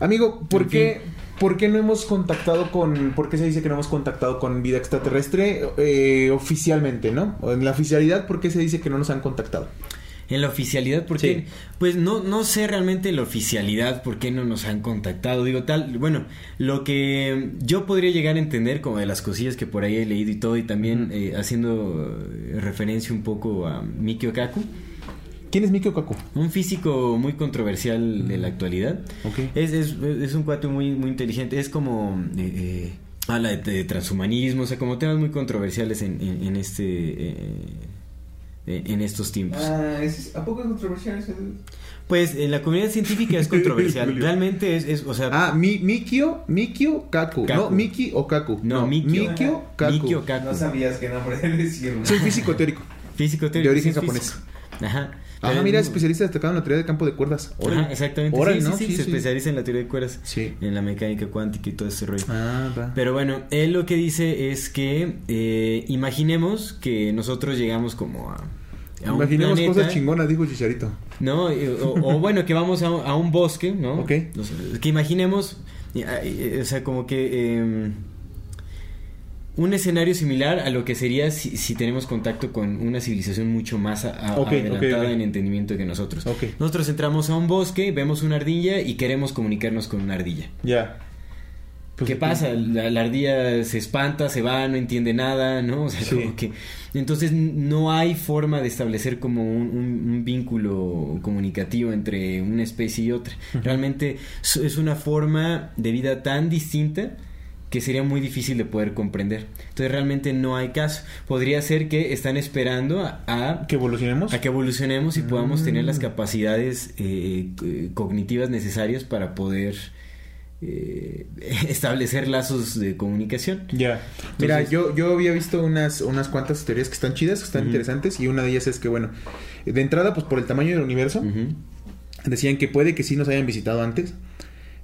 Amigo, ¿por En qué, ¿por qué no hemos contactado con... ¿Por qué se dice que no hemos contactado con vida extraterrestre eh, oficialmente, no? En la oficialidad, ¿por qué se dice que no nos han contactado? En la oficialidad, ¿por qué? Sí. Pues no, no sé realmente la oficialidad, por qué no nos han contactado. Digo, tal, bueno, lo que yo podría llegar a entender, como de las cosillas que por ahí he leído y todo, y también eh, haciendo referencia un poco a Mikio Kaku, ¿Quién es Mikio Kaku? un físico muy controversial de la actualidad. Ok. Es, es, es un cuate muy, muy inteligente, es como... eh, eh, habla de, de transhumanismo, o sea, como temas muy controversiales en, en, en este... eh, eh, en estos tiempos. Ah, ¿a poco es controversial ese? Pues en la comunidad científica es [laughs] controversial. Realmente es, es, o sea, Ah, mi, Mikio, Mikio Kaku. Kaku. No, Miki o Kaku. no, Mikio. Mikio Kaku. Mikio Kaku. No sabías qué nombre decirlo. Soy físico teórico. Físico teórico. De origen es japonés. físico. Ajá. Ah, mira, es- especialista destacado en la teoría de campo de cuerdas. Órale. Ajá, exactamente. Órale, sí, ¿no? sí, Sí, se especializa en la teoría de cuerdas. Sí. En la mecánica cuántica y todo ese rollo. Ah, va. Pero bueno, él lo que dice es que eh, imaginemos que nosotros llegamos como a, a un Imaginemos planeta, cosas chingonas, dijo Chicharito. ¿no? Y- O, o [laughs] bueno, que vamos a, a un bosque, ¿no? Ok. Que imaginemos, y- o sea, como que eh, un escenario similar a lo que sería si, si tenemos contacto con una civilización mucho más a- adelantada en entendimiento que nosotros. Nosotros entramos a un bosque, vemos una ardilla y queremos comunicarnos con una ardilla. Ya. Pues, ¿Qué pasa? La, la ardilla se espanta, se va, no entiende nada, ¿no? O sea, Sí. como que... Entonces no hay forma de establecer como un, un- un vínculo comunicativo entre una especie y otra. Realmente es una forma de vida tan distinta que sería muy difícil de poder comprender. Entonces realmente no hay caso. Podría ser que están esperando a, a ¿Que evolucionemos? a que evolucionemos y podamos tener Mm. las capacidades eh, eh, cognitivas necesarias para poder eh, [laughs] establecer lazos de comunicación. Ya. Mira, yo, yo había visto unas, unas cuantas teorías que están chidas, que están interesantes, y una de ellas es que, bueno, de entrada, pues por el tamaño del universo, decían que puede que sí nos hayan visitado antes.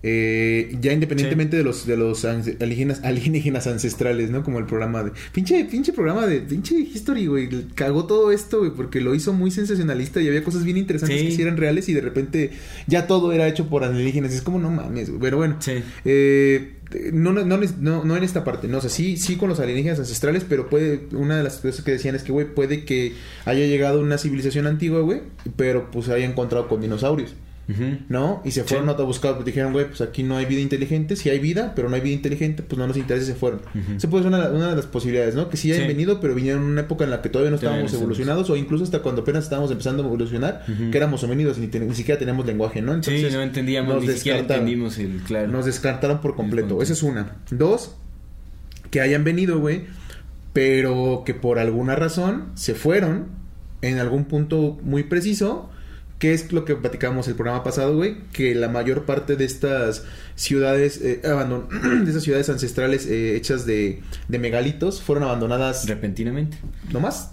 Eh, ya independientemente de los de los alienígenas, [laughs] alienígenas ancestrales, ¿no? Como el programa de pinche pinche programa de pinche history, güey, cagó todo esto, güey, porque lo hizo muy sensacionalista y había cosas bien interesantes Sí. que sí eran reales y de repente ya todo era hecho por alienígenas, es como no mames, güey. pero bueno. Sí. Eh, no, no, no, no, no en esta parte, no, o sea, sí, sí con los alienígenas ancestrales, pero puede, una de las cosas que decían es que, güey, puede que haya llegado una civilización antigua, güey, pero pues haya encontrado con dinosaurios. ¿No? Y se Sí. fueron a buscar, pues dijeron, güey, pues aquí no hay vida inteligente, si hay vida, pero no hay vida inteligente, pues no nos interesa y se fueron. Ujú. Esa puede ser una, una de las posibilidades, ¿no? Que sí hayan Sí. venido, pero vinieron en una época en la que todavía no estábamos evolucionados, o incluso hasta cuando apenas estábamos empezando a evolucionar, que éramos homínidos y ni, siquiera teníamos lenguaje, ¿no? Sí, no entendíamos, nos ni siquiera entendimos el claro. Nos descartaron por completo. Esa es una. Dos, que hayan venido, güey, pero que por alguna razón se fueron en algún punto muy preciso. Que es lo que platicábamos el programa pasado, güey? Que la mayor parte de estas ciudades, eh, abandon- [clears throat] de esas ciudades ancestrales eh, hechas de, de megalitos, fueron abandonadas Repentinamente. no más.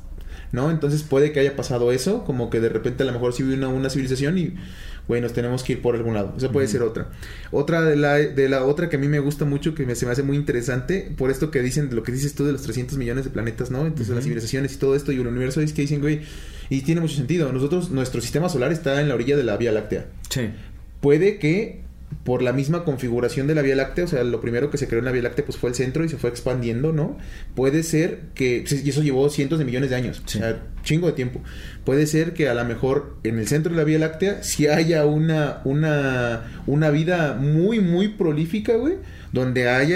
¿No? Entonces puede que haya pasado eso, como que de repente a lo mejor sí hubo una, una civilización y, güey, nos tenemos que ir por algún lado. Esa puede ser otra. Otra de la, de la otra que a mí me gusta mucho, que me, se me hace muy interesante, por esto que dicen, lo que dices tú de los 300 millones de planetas, ¿no? Entonces las civilizaciones y todo esto y el universo es que dicen, güey, y tiene mucho sentido. Nosotros, nuestro sistema solar está en la orilla de la Vía Láctea Sí. puede que por la misma configuración de la Vía Láctea, o sea, lo primero que se creó en la Vía Láctea pues fue el centro y se fue expandiendo, ¿no? Puede ser que, y eso llevó cientos de millones de años, Sí. o sea, chingo de tiempo. Puede ser que a lo mejor en el centro de la Vía Láctea sí haya una, una, una vida muy, muy prolífica, güey, donde haya,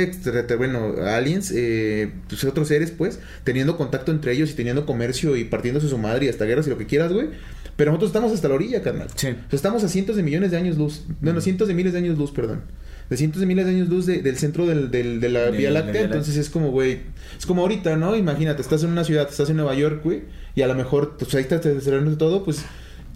bueno, aliens, eh, pues otros seres, pues, teniendo contacto entre ellos y teniendo comercio y partiéndose su madre y hasta guerras y lo que quieras, güey. Pero nosotros estamos hasta la orilla, carnal. Sí. O sea, estamos a cientos de millones de años luz. Bueno, cientos de miles de años luz, perdón. De cientos de miles de años luz de- del centro del, del- de la De Vía Láctea. Entonces es como, güey. Es como ahorita, ¿no? Imagínate, estás en una ciudad, estás en Nueva York, güey. Y a lo mejor, pues ahí está desarrollando todo, pues.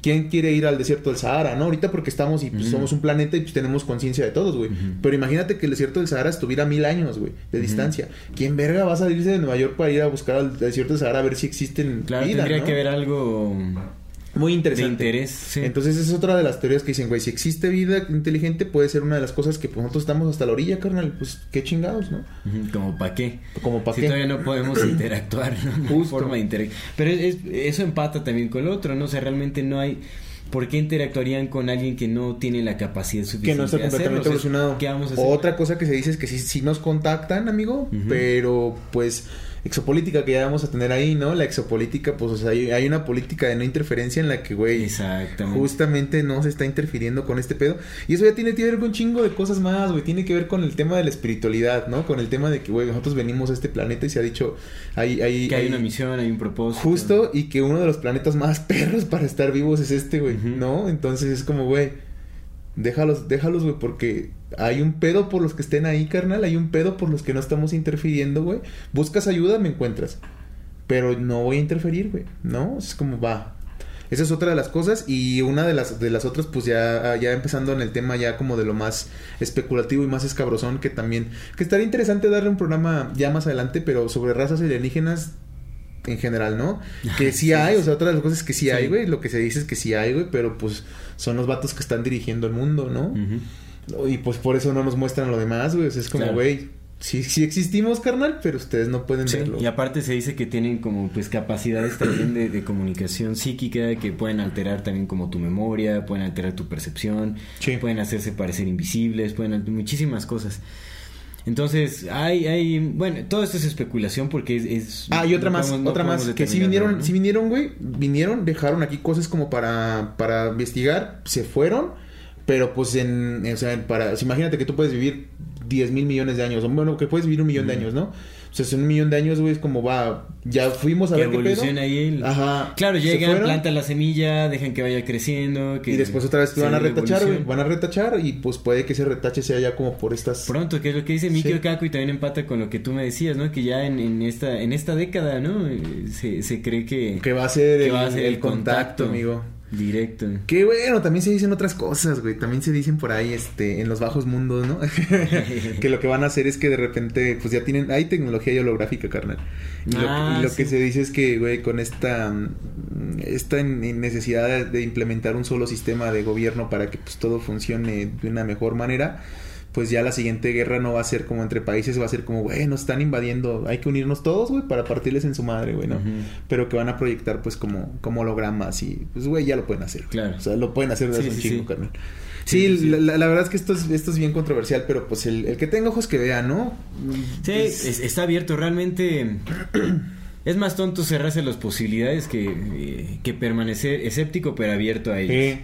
¿Quién quiere ir al desierto del Sahara, no? Ahorita porque estamos y pues, somos un planeta y pues tenemos conciencia de todos, güey. Pero imagínate que el desierto del Sahara estuviera a mil años, güey, de distancia. ¿Quién verga va a salirse de Nueva York para ir a buscar al desierto del Sahara a ver si existen Claro, vida, tendría ¿no? que haber algo muy interesante. De interés, sí. Entonces, esa es otra de las teorías que dicen, güey, si existe vida inteligente, puede ser una de las cosas que pues, nosotros estamos hasta la orilla, carnal. Pues qué chingados, ¿no? Como para qué. Como para si qué. todavía no podemos [clears throat] interactuar, Justo. forma de interactuar. Pero es- eso empata también con lo otro, ¿no? O sea, realmente no hay... ¿Por qué interactuarían con alguien que no tiene la capacidad suficiente que no está de completamente O sea, evolucionado. ¿Qué vamos a hacer? Otra cosa que se dice es que sí, sí nos contactan, amigo, pero pues exopolítica que ya vamos a tener ahí, ¿no? La exopolítica, pues o sea, hay, hay una política de no interferencia en la que, güey, justamente no se está interfiriendo con este pedo. Y eso ya tiene que ver con un chingo de cosas más, güey. Tiene que ver con el tema de la espiritualidad, ¿no? Con el tema de que, güey, nosotros venimos a este planeta y se ha dicho, hay, hay, Que hay hay- una misión, hay un propósito. Justo, y que uno de los planetas más [laughs] perros para estar vivos es este, güey. ¿no? Entonces es como, güey, déjalos, déjalos, güey, porque hay un pedo por los que estén ahí, carnal, hay un pedo por los que no estamos interfiriendo, güey. Buscas ayuda, me encuentras. Pero no voy a interferir, güey, ¿no? Es como, va. Esa es otra de las cosas y una de las de las otras pues ya ya empezando en el tema ya como de lo más especulativo y más escabrosón que también que estaría interesante darle un programa ya más adelante pero sobre razas alienígenas en general, ¿no? [laughs] Que sí, hay, o sea, otra de las cosas que sí, Sí. hay, güey, lo que se dice es que sí hay, güey, pero pues son los vatos que están dirigiendo el mundo, ¿no? Ujú. Y pues por eso no nos muestran lo demás, güey, o sea, es como, Claro. güey, sí, sí existimos, carnal, pero ustedes no pueden Sí, verlo. y aparte se dice que tienen como pues capacidades también de, de comunicación psíquica que pueden alterar también como tu memoria, pueden alterar tu percepción, Sí. pueden hacerse parecer invisibles, pueden alter- muchísimas cosas. Entonces, hay, hay, bueno, todo esto es especulación porque es... es- Ah, y otra no más, podemos- no otra más, que sí determinarlo, vinieron, ¿no? sí vinieron, güey, vinieron, dejaron aquí cosas como para, para investigar, se fueron, pero pues en, o sea, para, imagínate que tú puedes vivir 10 mil millones de años, o bueno, que puedes vivir un millón de años, ¿no? O sea, es un millón de años, güey, es como va, ya fuimos a que ver qué pedo. ahí el- Ajá. Claro, llegan, plantan la semilla, dejan que vaya creciendo, que Y después otra vez te van a retachar, güey. Van a retachar y pues puede que ese retache sea ya como por estas... Pronto, que es lo que dice Mikio Sí. Kaku y también empata con lo que tú me decías, ¿no? Que ya en, en esta en esta década, ¿no? Eh, Se, se cree que, Que va a ser, que el, va a ser el contacto, amigo. Directo. Que bueno, también se dicen otras cosas, güey. También se dicen por ahí, este, en los bajos mundos, ¿no? [laughs] que lo que van a hacer es que de repente, pues ya tienen, hay tecnología holográfica, carnal. Y lo, Ah, y lo sí. que se dice es que, güey, con esta, mm, esta necesidad de, de implementar un solo sistema de gobierno para que pues todo funcione de una mejor manera, pues ya la siguiente guerra no va a ser como entre países, va a ser como, güey, nos están invadiendo, hay que unirnos todos, güey, para partirles en su madre, güey, ¿no? Pero que van a proyectar, pues, como, como hologramas y, pues, güey, ya lo pueden hacer. Claro. O sea, lo pueden hacer desde Sí, un sí, chingo, sí. carnal. Sí, Sí, sí, sí. La, verdad es que esto es, esto es bien controversial, pero pues el, el que tenga ojos que vea, ¿no? Sí, Es- es- está abierto. Realmente [clears throat] es más tonto cerrarse las posibilidades que, eh, que permanecer escéptico pero abierto a ellos. Eh,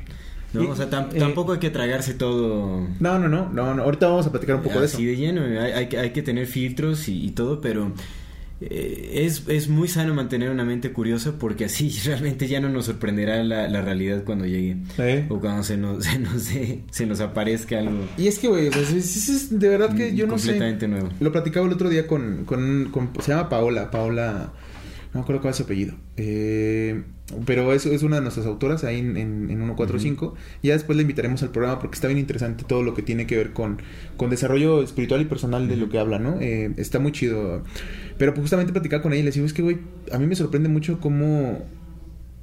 ¿no? y- O sea, tam- eh, tampoco hay que tragarse todo No, no, no, no, no, ahorita vamos a platicar un poco de eso. así de lleno. Hay, hay que- hay que tener filtros y, y todo, pero eh, es, es muy sano mantener una mente curiosa porque así [laughs] realmente ya no nos sorprenderá la, la realidad cuando llegue. Eh. O cuando se nos, [laughs] se nos, se nos aparezca algo Y es que, güey, sea, es, es- es de verdad que yo no sé. completamente nuevo. Lo platicaba el otro día con, con, con- se llama Paola, Paola, no me acuerdo cuál es su apellido. Eh, pero es, es una de nuestras autoras ahí en, en, en 145. Ya después la invitaremos al programa porque está bien interesante todo lo que tiene que ver con, con desarrollo espiritual y personal de lo que habla, ¿no? Eh, está muy chido. Pero pues justamente platicaba con ella y le digo, es que, güey, a mí me sorprende mucho cómo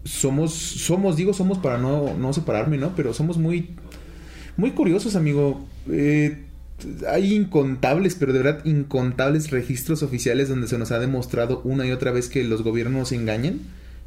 somos, somos, digo somos para no, no separarme, ¿no? Pero somos muy, muy curiosos, amigo. Eh, hay incontables, pero de verdad incontables registros oficiales donde se nos ha demostrado una y otra vez que los gobiernos nos engañan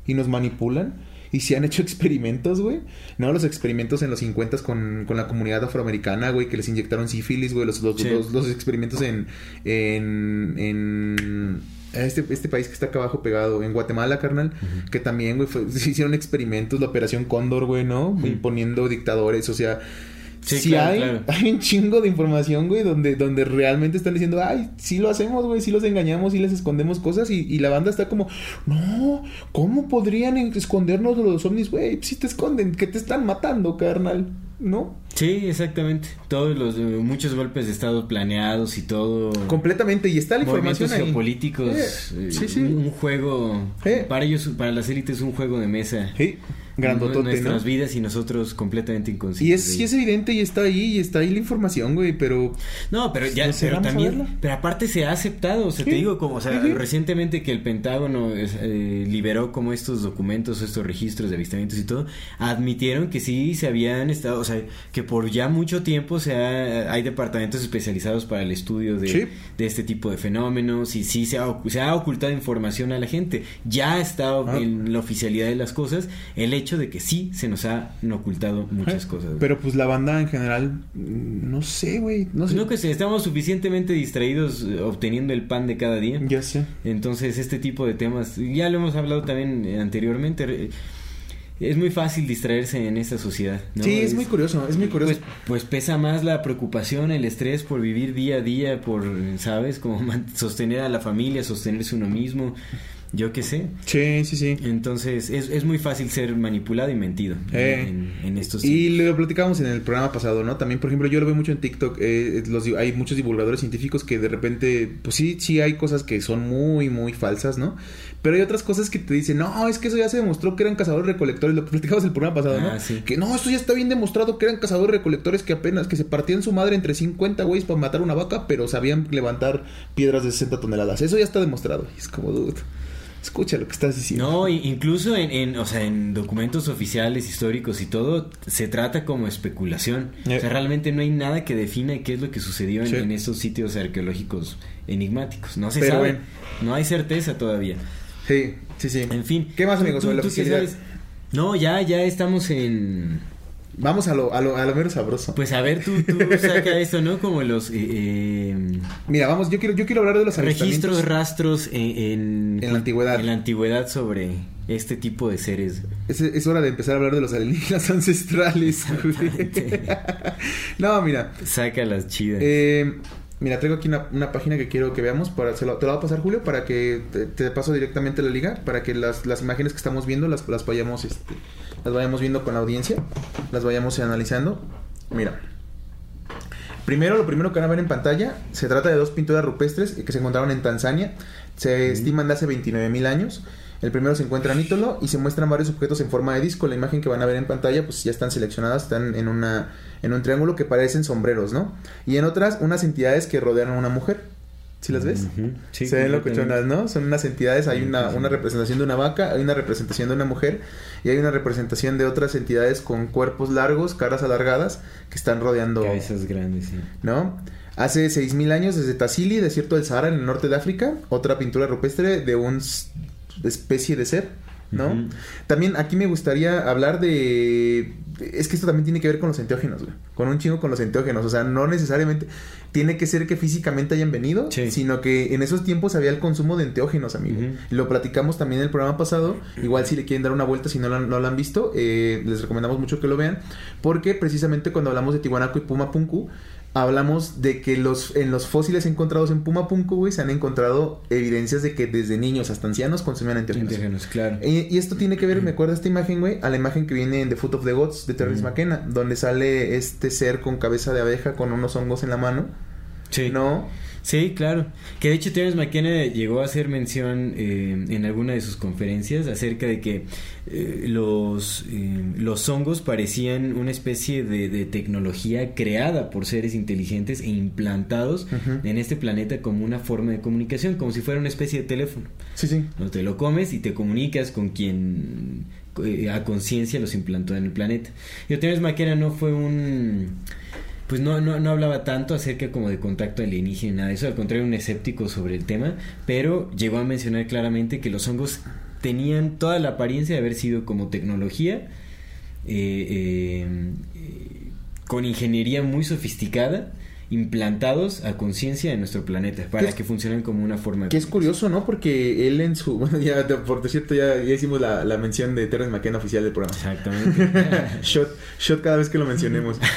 y nos manipulan. Y se han hecho [laughs] experimentos, güey. No, los experimentos en los 50 con, con la comunidad afroamericana, güey, que les inyectaron sífilis, güey. Los, los, Sí. los, los experimentos en, en, en este, este país que está acá abajo pegado, en Guatemala, carnal, que también, güey, fue- [laughs] se hicieron experimentos, la operación Cóndor, güey, ¿no? Imponiendo dictadores, o sea... Sí, Sí, claro, hay, claro. [laughs] hay un chingo de información, güey, donde, donde realmente están diciendo, ay, sí lo hacemos, güey, sí los engañamos, sí les escondemos cosas, y, y la banda está como, no, ¿cómo podrían escondernos de los ovnis, güey? Si te esconden, que te están matando, carnal, ¿no? Sí, exactamente. Todos los eh, muchos golpes de estado planeados y todo. Completamente, y está la información ahí. geopolíticos. Eh, eh, sí, sí. Un, un juego. Eh. Para ellos, para las élites, un juego de mesa. Sí. Grandotote, nuestras ¿no? vidas y nosotros completamente Y inconscientes. es, y es ello. evidente y está ahí, y está ahí la información, güey, pero... No, pero ya, No sé, pero también, pero aparte se ha aceptado, o sea, te digo, como, o sea, recientemente que el Pentágono es, eh, liberó como estos documentos, estos registros de avistamientos y todo, admitieron que sí se habían estado, o sea, que por ya mucho tiempo se ha- hay departamentos especializados para el estudio de, Sí. de este tipo de fenómenos y sí se ha, se ha ocultado información a la gente. Ya está Ah. en la oficialidad de las cosas el hecho de que sí se nos han ocultado muchas cosas. güey. Pero pues la banda en general, mm, no sé, güey, no sé. no que sé, estamos suficientemente distraídos eh, obteniendo el pan de cada día. Ya sé. Entonces, este tipo de temas, ya lo hemos hablado también eh, anteriormente, eh, es muy fácil distraerse en esta sociedad. ¿no? Sí, es muy curioso, es muy curioso. Pues, pues pesa más la preocupación, el estrés por vivir día a día, por, ¿sabes? Como [laughs] sostener a la familia, sostenerse uno mismo, yo qué sé. Sí, sí, sí. Entonces, es, es muy fácil ser manipulado y mentido. Eh. en, en estos Y lo platicábamos en el programa pasado, ¿no? También, por ejemplo, yo lo veo mucho en TikTok. eh, los, hay muchos divulgadores científicos que de repente, pues sí, sí hay cosas que son muy, muy falsas, ¿no? Pero hay otras cosas que te dicen, no, es que eso ya se demostró que eran cazadores recolectores, lo que [laughs] platicamos el programa pasado, ¿no? Ah, sí. Que no, esto ya está bien demostrado que eran cazadores recolectores que apenas, que se partían su madre entre 50 güeyes para matar una vaca, pero sabían levantar piedras de 60 toneladas. Eso ya está demostrado. Y es como, dude, escucha lo que estás diciendo. No, incluso en, en, o sea, en documentos oficiales, históricos y todo, se trata como especulación. Eh. O sea, realmente no hay nada que defina qué es lo que sucedió en, Sí. en esos sitios arqueológicos enigmáticos. No se Pero sabe. No hay certeza todavía. Sí, sí, sí. En fin. ¿Qué más, ¿Tú- amigos, tú- sobre la oficialidad? sabes? No, ya, ya estamos en... Vamos a lo, a lo, a lo mero sabroso. Pues a ver, tú, tú [laughs] saca esto, ¿no? Como los... eh, eh, Mira, vamos, yo quiero, yo quiero hablar de los registros, rastros en, en... En la antigüedad. En la antigüedad sobre este tipo de seres. Es, es hora de empezar a hablar de los alienígenas [laughs] ancestrales. [laughs] no, mira. Saca las chidas. eh, mira, traigo aquí una, una página que quiero que veamos. Para, se lo- te la voy a pasar, Julio, para que te, te paso directamente la liga. Para que las, las imágenes que estamos viendo las, las vayamos este, las vayamos viendo con la audiencia. Las vayamos analizando. Mira. Primero, lo primero que van a ver en pantalla, se trata de dos pinturas rupestres que se encontraron en Tanzania. Se estiman de hace 29 mil años. El primero se encuentra en Ítolo y se muestran varios objetos en forma de disco. La imagen que van a ver en pantalla, pues ya están seleccionadas, están en una en un triángulo que parecen sombreros, ¿no? Y en otras, unas entidades que rodean a una mujer. ¿Sí las ves? Sí, se ven locochonas, ¿no? Son unas entidades, hay una, una representación de una vaca, hay una representación de una mujer y hay una representación de otras entidades con cuerpos largos, caras alargadas, que están rodeando, Cabezas grandes, sí. ¿no? Hace 6.000 años desde Tassili, desierto del Sahara, en el norte de África, otra pintura rupestre de una especie de ser, ¿no? También aquí me gustaría hablar de... Es que esto también tiene que ver con los enteógenos, güey. Con un chingo con los enteógenos. O sea, no necesariamente tiene que ser que físicamente hayan venido, Sí. sino que en esos tiempos había el consumo de enteógenos, amigo. Lo platicamos también en el programa pasado. Igual si le quieren dar una vuelta, si no lo, han- no lo han visto, eh, les recomendamos mucho que lo vean. Porque precisamente cuando hablamos de Tiwanaku y Pumapunku, hablamos de que los en los fósiles encontrados en Pumapunku, güey, se han encontrado evidencias de que desde niños hasta ancianos consumían claro. Eh, y esto tiene que ver, me acuerdo esta imagen, güey, a la imagen que viene en The Foot of the Gods de Terrence Mm. McKenna, donde sale este ser con cabeza de abeja con unos hongos en la mano. Sí. ¿No? Sí, claro. Que de hecho Terence McKenna llegó a hacer mención eh, en alguna de sus conferencias acerca de que eh, los, eh, los hongos parecían una especie de, de tecnología creada por seres inteligentes e implantados en este planeta como una forma de comunicación, como si fuera una especie de teléfono. Sí, sí. No te lo comes y te comunicas con quien eh, a conciencia los implantó en el planeta. Y Terence McKenna no fue un pues no, no, no hablaba tanto acerca como de contacto alienígena y nada de eso, al contrario un escéptico sobre el tema, pero llegó a mencionar claramente que los hongos tenían toda la apariencia de haber sido como tecnología eh, eh, con ingeniería muy sofisticada implantados a conciencia en nuestro planeta para Que es- que funcionen como una forma de Que es curioso, ¿no? Porque él en su... [laughs] Bueno, ya, por cierto, ya, ya hicimos la, la mención de Terrence McKenna oficial del programa. Exactamente. [laughs] shot, shot cada vez que lo mencionemos. [laughs]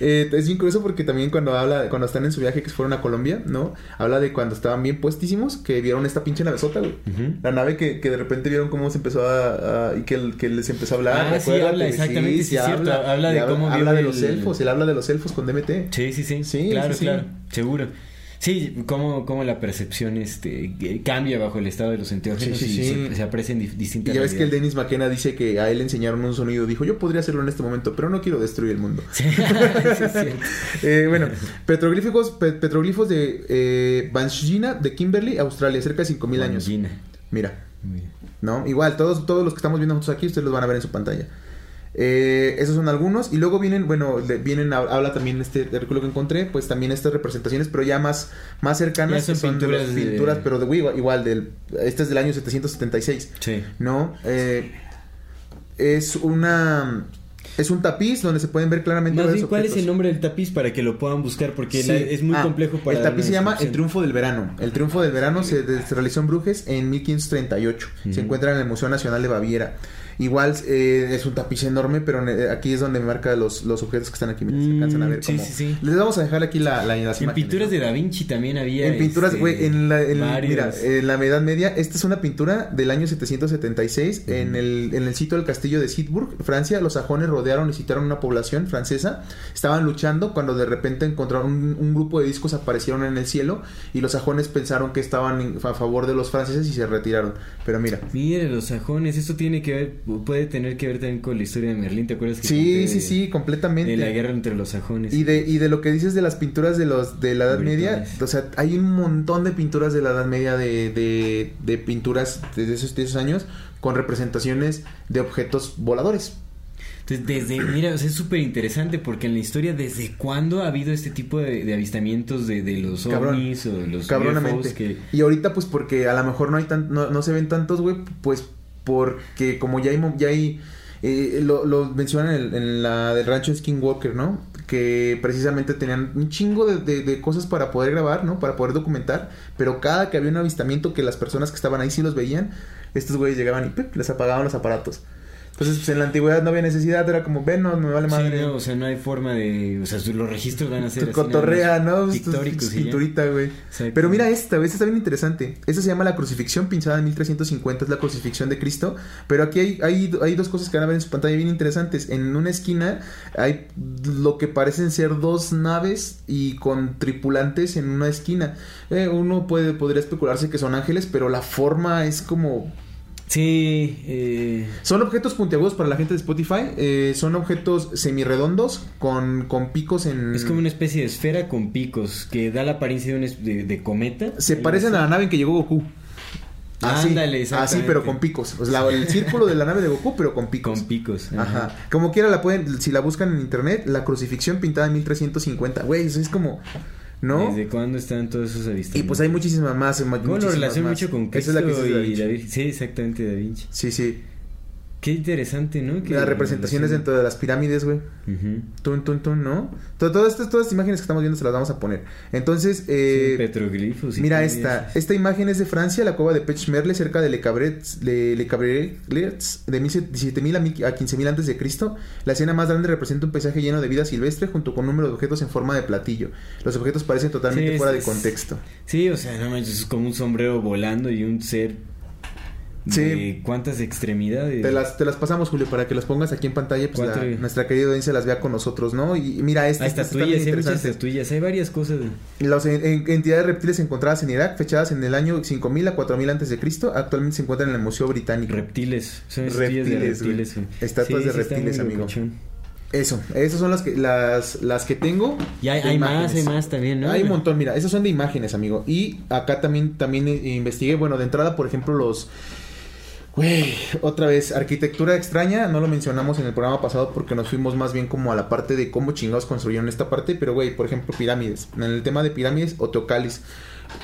Eh, es bien curioso porque también cuando habla, cuando están en su viaje que fueron a Colombia, ¿no? Habla de cuando estaban bien puestísimos, que vieron esta pinche navezota, güey. La nave que, que de repente vieron cómo se empezó a... a- y que, el- que les empezó a hablar. Ah, sí, habla, exactamente, sí, cierto. Habla y de cómo Habla de los el- elfos, él habla de los elfos con DMT. Sí, sí, sí. Sí, claro, sí, sí. claro. Seguro. Sí, cómo, cómo la percepción este cambia bajo el estado de los enteógenos Sí, sí, y sí. Se, se aprecian Y distintas ya ves que el. Dennis McKenna dice que a él le enseñaron un sonido. Dijo, yo podría hacerlo en este momento, pero no quiero destruir el mundo. [laughs] Eh, bueno, petroglíficos, pe- petroglifos de eh, Banshina de Kimberley, Australia, cerca de 5000 años. Mira, bien. ¿no? Igual, todos, todos los que estamos viendo nosotros aquí, ustedes los van a ver en su pantalla. Eh, esos son algunos. Y luego vienen, bueno, le- vienen, habla también este artículo que encontré, pues también estas representaciones, pero ya más, más cercanas, son de las pinturas de- pinturas, pero de igual, igual del, este es del año 776. Sí. ¿no? Eh, es una es un tapiz donde se pueden ver claramente Más varios bien, ¿cuál es el nombre del tapiz para que lo puedan buscar? Porque Sí. la- es muy Ah, complejo para El tapiz se llama El. Triunfo del Verano. El Triunfo del Verano se, de- se realizó en Bruges en 1538. Se Ujú. encuentra en el Museo Nacional de Baviera. Igual eh, es un tapiz enorme, pero eh, aquí es donde marca los, los objetos que están aquí. Mira, se Mm, alcanzan a ver sí, cómo- sí, sí. Les vamos a dejar aquí la, la, las En imágenes, pinturas ¿no? de Da Vinci también había. En pinturas, este, güey, en la, en- mira, en la Edad Media, esta es una pintura del año 776 en, el, en el sitio del castillo de Sidburg, Francia. Los sajones rodearon y citaron una población francesa. Estaban luchando cuando de repente encontraron un, un grupo de discos aparecieron en el cielo y los sajones pensaron que estaban a favor de los franceses y se retiraron. Pero mira, Mire, los sajones, esto tiene que ver, puede tener que ver también con la historia de Merlín, ¿te acuerdas que sí, sí, de- sí, completamente. De la guerra entre los sajones. Y de, y de lo que dices de las pinturas de los de la Edad Media, o sea, hay un montón de pinturas de la Edad Media de, de, de pinturas de esos, de esos años con representaciones de objetos voladores. Entonces, desde, mira, o sea, es súper interesante porque en la historia, ¿desde cuándo ha habido este tipo de, de avistamientos de, de los Cabrón. ovnis o de los Cabronamente. Que... Y ahorita, pues, porque a lo mejor no hay tan, no, no se ven tantos, güey, pues porque como ya hay, ya hay eh, lo, mencionan en, en la del rancho Skinwalker, ¿no? Que precisamente tenían un chingo de, de- cosas para poder grabar, ¿no? Para poder documentar, pero cada que había un avistamiento que las personas que estaban ahí sí los veían, estos güeyes llegaban y les apagaban los aparatos. Entonces, pues en la antigüedad no había necesidad, era como, ven, no, me vale Sí, madre. no, o sea, no hay forma de... O sea, los registros van a ser... Tu cotorrea, ¿no? Pictóricos y ya. pinturita, güey. Pero mira esta, güey, esta está bien interesante. Esta se llama la crucifixión pinzada en 1350, es la crucifixión de Cristo. Pero aquí hay, hay, hay dos cosas que van a ver en su pantalla bien interesantes. En una esquina hay lo que parecen ser dos naves y con tripulantes en una esquina. Eh, uno puede, podría especularse que son ángeles, pero la forma es como Sí, eh... son objetos puntiagudos para la gente de Spotify. eh, son objetos semirredondos con, con picos en. Es como una especie de esfera con picos que da la apariencia de, un es- de, de cometa. Se parecen así. a la nave en que llegó Goku. Así, Ándale, así, pero con picos. O sea, el círculo de la nave de Goku, pero con picos. Con picos. Ajá. Como quiera la pueden, si la buscan en internet, la crucifixión pintada en 1350. Güey, eso es como, ¿no? ¿Desde cuándo están todos esos avistamientos? Y pues hay muchísimas más. ¿Cómo lo muchísimas relaciona mucho con Esa Cristo es la que y Vinci. Da Vinci? Sí, exactamente, Da Vinci. Sí, sí. Qué interesante, ¿no? Las representaciones dentro de las pirámides, güey. Ujú. Tun, tun, tun, ¿no? To- Todas estas, todas estas imágenes que estamos viendo se las vamos a poner. Entonces, eh, Sí, petroglifos. y Mira esta, esta imagen es de Francia, la cueva de Pechmerle, cerca de Le Cabrets, de Le Cabrets, de 17.000 a mil- a 15.000 antes de Cristo. La escena más grande representa un paisaje lleno de vida silvestre junto con un número de objetos en forma de platillo. Los objetos parecen totalmente Sí, fuera es- de contexto. Sí, o sea, no manches, es como un sombrero volando y un ser. Sí. De cuántas extremidades. Te las, te las pasamos, Julio, para que las pongas aquí en pantalla, pues la- nuestra querida audiencia las vea con nosotros, ¿no? Y y mira, esta, esta está estatuillas, hay muchas varias cosas. Las en- en- entidades reptiles encontradas en Irak, fechadas en el año 5000 a 4000 antes de Cristo, actualmente se encuentran en el Museo Británico. Reptiles, son estatuillas de Reptiles, güey. reptiles. Estatuas de reptiles, amigo. Eso, esas son las que las, las que tengo. Y hay, hay más, hay más también, ¿no? Hay un montón, mira, esas son de imágenes, amigo. Y acá también, también eh, investigué, bueno, de entrada, por ejemplo, los... Güey, otra vez, arquitectura extraña, no lo mencionamos en el programa pasado porque nos fuimos más bien como a la parte de cómo chingados construyeron esta parte, pero güey, por ejemplo, pirámides. En el tema de pirámides o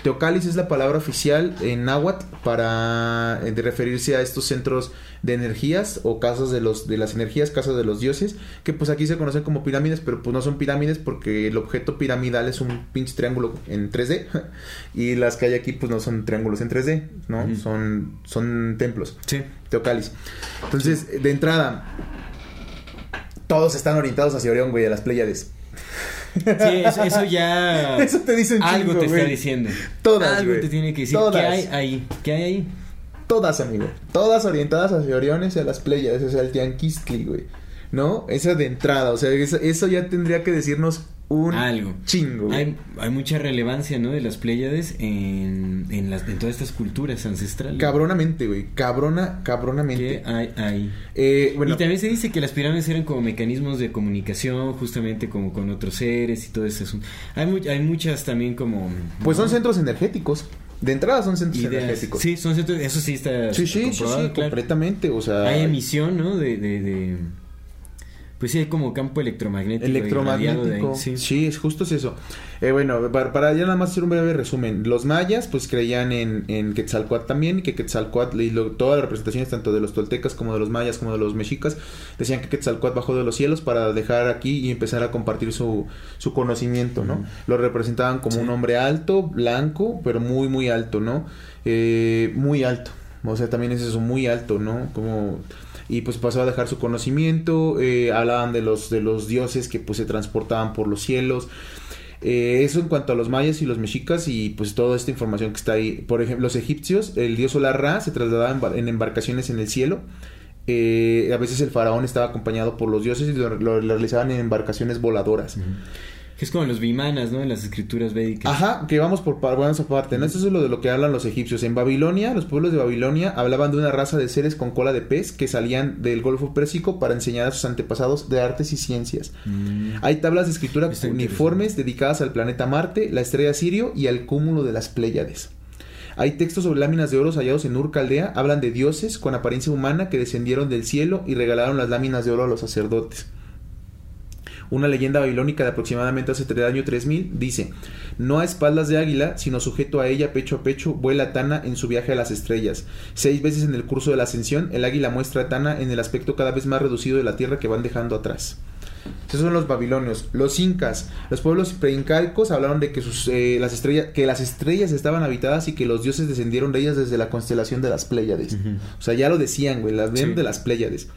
teocalis. Es la palabra oficial en náhuatl para eh, de referirse a estos centros de energías o casas de los de las energías, casas de los dioses, que pues aquí se conocen como pirámides, pero pues no son pirámides porque el objeto piramidal es un pinche triángulo en 3D [laughs] y las que hay aquí pues no son triángulos en 3D, ¿no? Son son templos. Sí. Teocalis. Entonces, de entrada todos están orientados hacia Orión, güey, a las Pléyades. Sí, eso, eso ya. [laughs] Eso te dice un Algo chingo, te está diciendo. Todas, Algo güey. te tiene que decir. Todas. ¿Qué hay ahí? ¿Qué hay ahí? Todas, amigo. Todas orientadas hacia Orión y hacia las Pléyades, o sea, el Tianquistli, güey. ¿No? Esa de entrada, o sea, eso, eso ya tendría que decirnos un algo. chingo. Hay, hay mucha relevancia, ¿no? De las Pléyades en, en, las, en todas estas culturas ancestrales. Cabronamente, güey. Cabrona, cabronamente. ¿Qué hay ahí? Eh, bueno, y también se dice que las pirámides eran como mecanismos de comunicación, justamente como con otros seres y todo eso. Hay, mu- hay muchas también como... pues ¿no? son centros energéticos. De entrada son centros Ideas. energéticos. Sí, son centros, eso sí está sí, sí, sí, comprobado, sí, claro. completamente. O sea, Hay emisión, ¿no? De, de, de- Pues sí, hay como campo electromagnético. ahí, electromagnético. sí. Sí. es justo es eso. Eh, bueno, para, para ya nada más hacer un breve resumen. Los mayas, pues creían en, en Quetzalcoatl también, y que Quetzalcoatl, y lo- todas las representaciones, tanto de los toltecas como de los mayas, como de los mexicas, decían que Quetzalcoatl bajó de los cielos para dejar aquí y empezar a compartir su, su conocimiento, ¿no? Lo representaban como Sí. un hombre alto, blanco, pero muy, muy alto, ¿no? Eh, muy alto. O sea, también es eso, muy alto, ¿no? Como y pues pasó a dejar su conocimiento, eh, hablaban de los, de los dioses que pues se transportaban por los cielos. Eh, eso en cuanto a los mayas y los mexicas y pues toda esta información que está ahí. Por ejemplo, los egipcios, el dios solar Ra se trasladaba en, bar- en embarcaciones en el cielo. Eh, a veces el faraón estaba acompañado por los dioses y lo realizaban en embarcaciones voladoras. Que es como los vimanas, ¿no? En las escrituras védicas. Ajá, que vamos por vamos aparte, ¿no? Esto es lo de lo que hablan los egipcios. En Babilonia, los pueblos de Babilonia hablaban de una raza de seres con cola de pez que salían del Golfo Pérsico para enseñar a sus antepasados de artes y ciencias. Mm. Hay tablas de escritura Está uniformes dedicadas al planeta Marte, la estrella Sirio y al cúmulo de las Pléyades. Hay textos sobre láminas de oro hallados en Ur Caldea, hablan de dioses con apariencia humana que descendieron del cielo y regalaron las láminas de oro a los sacerdotes. Una leyenda babilónica de aproximadamente hace el año 3000 dice: No a espaldas de águila, sino sujeto a ella pecho a pecho, vuela Tana en su viaje a las estrellas. Seis veces en el curso de la ascensión, el águila muestra a Tana en el aspecto cada vez más reducido de la tierra que van dejando atrás. Esos son los babilonios. Los incas, los pueblos preincaicos hablaron de que sus, eh, las estrellas, que las estrellas estaban habitadas y que los dioses descendieron de ellas desde la constelación de las Pléyades. O sea, ya lo decían, güey, las ven Sí. de las Pléyades.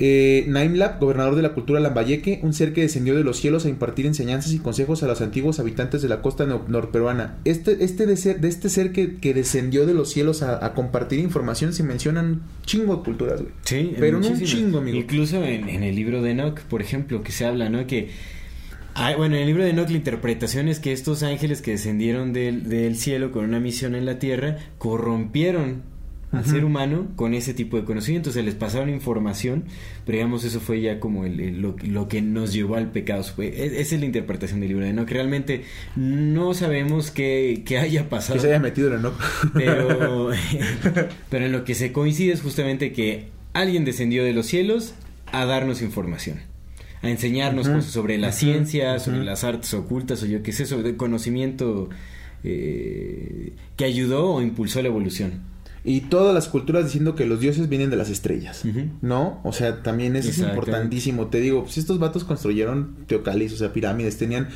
Eh, Naimlab, gobernador de la cultura lambayeque, un ser que descendió de los cielos a impartir enseñanzas y consejos a los antiguos habitantes de la costa no- norperuana. Este, este de, ser, de este ser que, que descendió de los cielos a, a compartir información se mencionan chingo de culturas, güey. Sí, Pero en un chingo, amigo. Incluso en, en el libro de Enoch, por ejemplo, que se habla, ¿no? Que. hay- bueno, en el libro de Enoch la interpretación es que estos ángeles que descendieron del, del cielo con una misión en la tierra corrompieron al ser humano con ese tipo de conocimiento. Se les pasaron información, pero digamos, eso fue ya como el, el- lo, lo que nos llevó al pecado. Fue- es- esa es la interpretación del libro de Enoch. Realmente no sabemos qué, qué haya pasado. Que se haya metido en el enojo. Pero, [laughs] pero en lo que se coincide es justamente que alguien descendió de los cielos a darnos información, a enseñarnos cosas sobre la ujú, ciencia, sobre las artes ocultas o yo qué sé, sobre el conocimiento eh, que ayudó o impulsó la evolución. Y todas las culturas diciendo que los dioses vienen de las estrellas. ¿No? O sea, también eso es importantísimo. Te digo, pues estos vatos construyeron teocalis, o sea, pirámides, tenían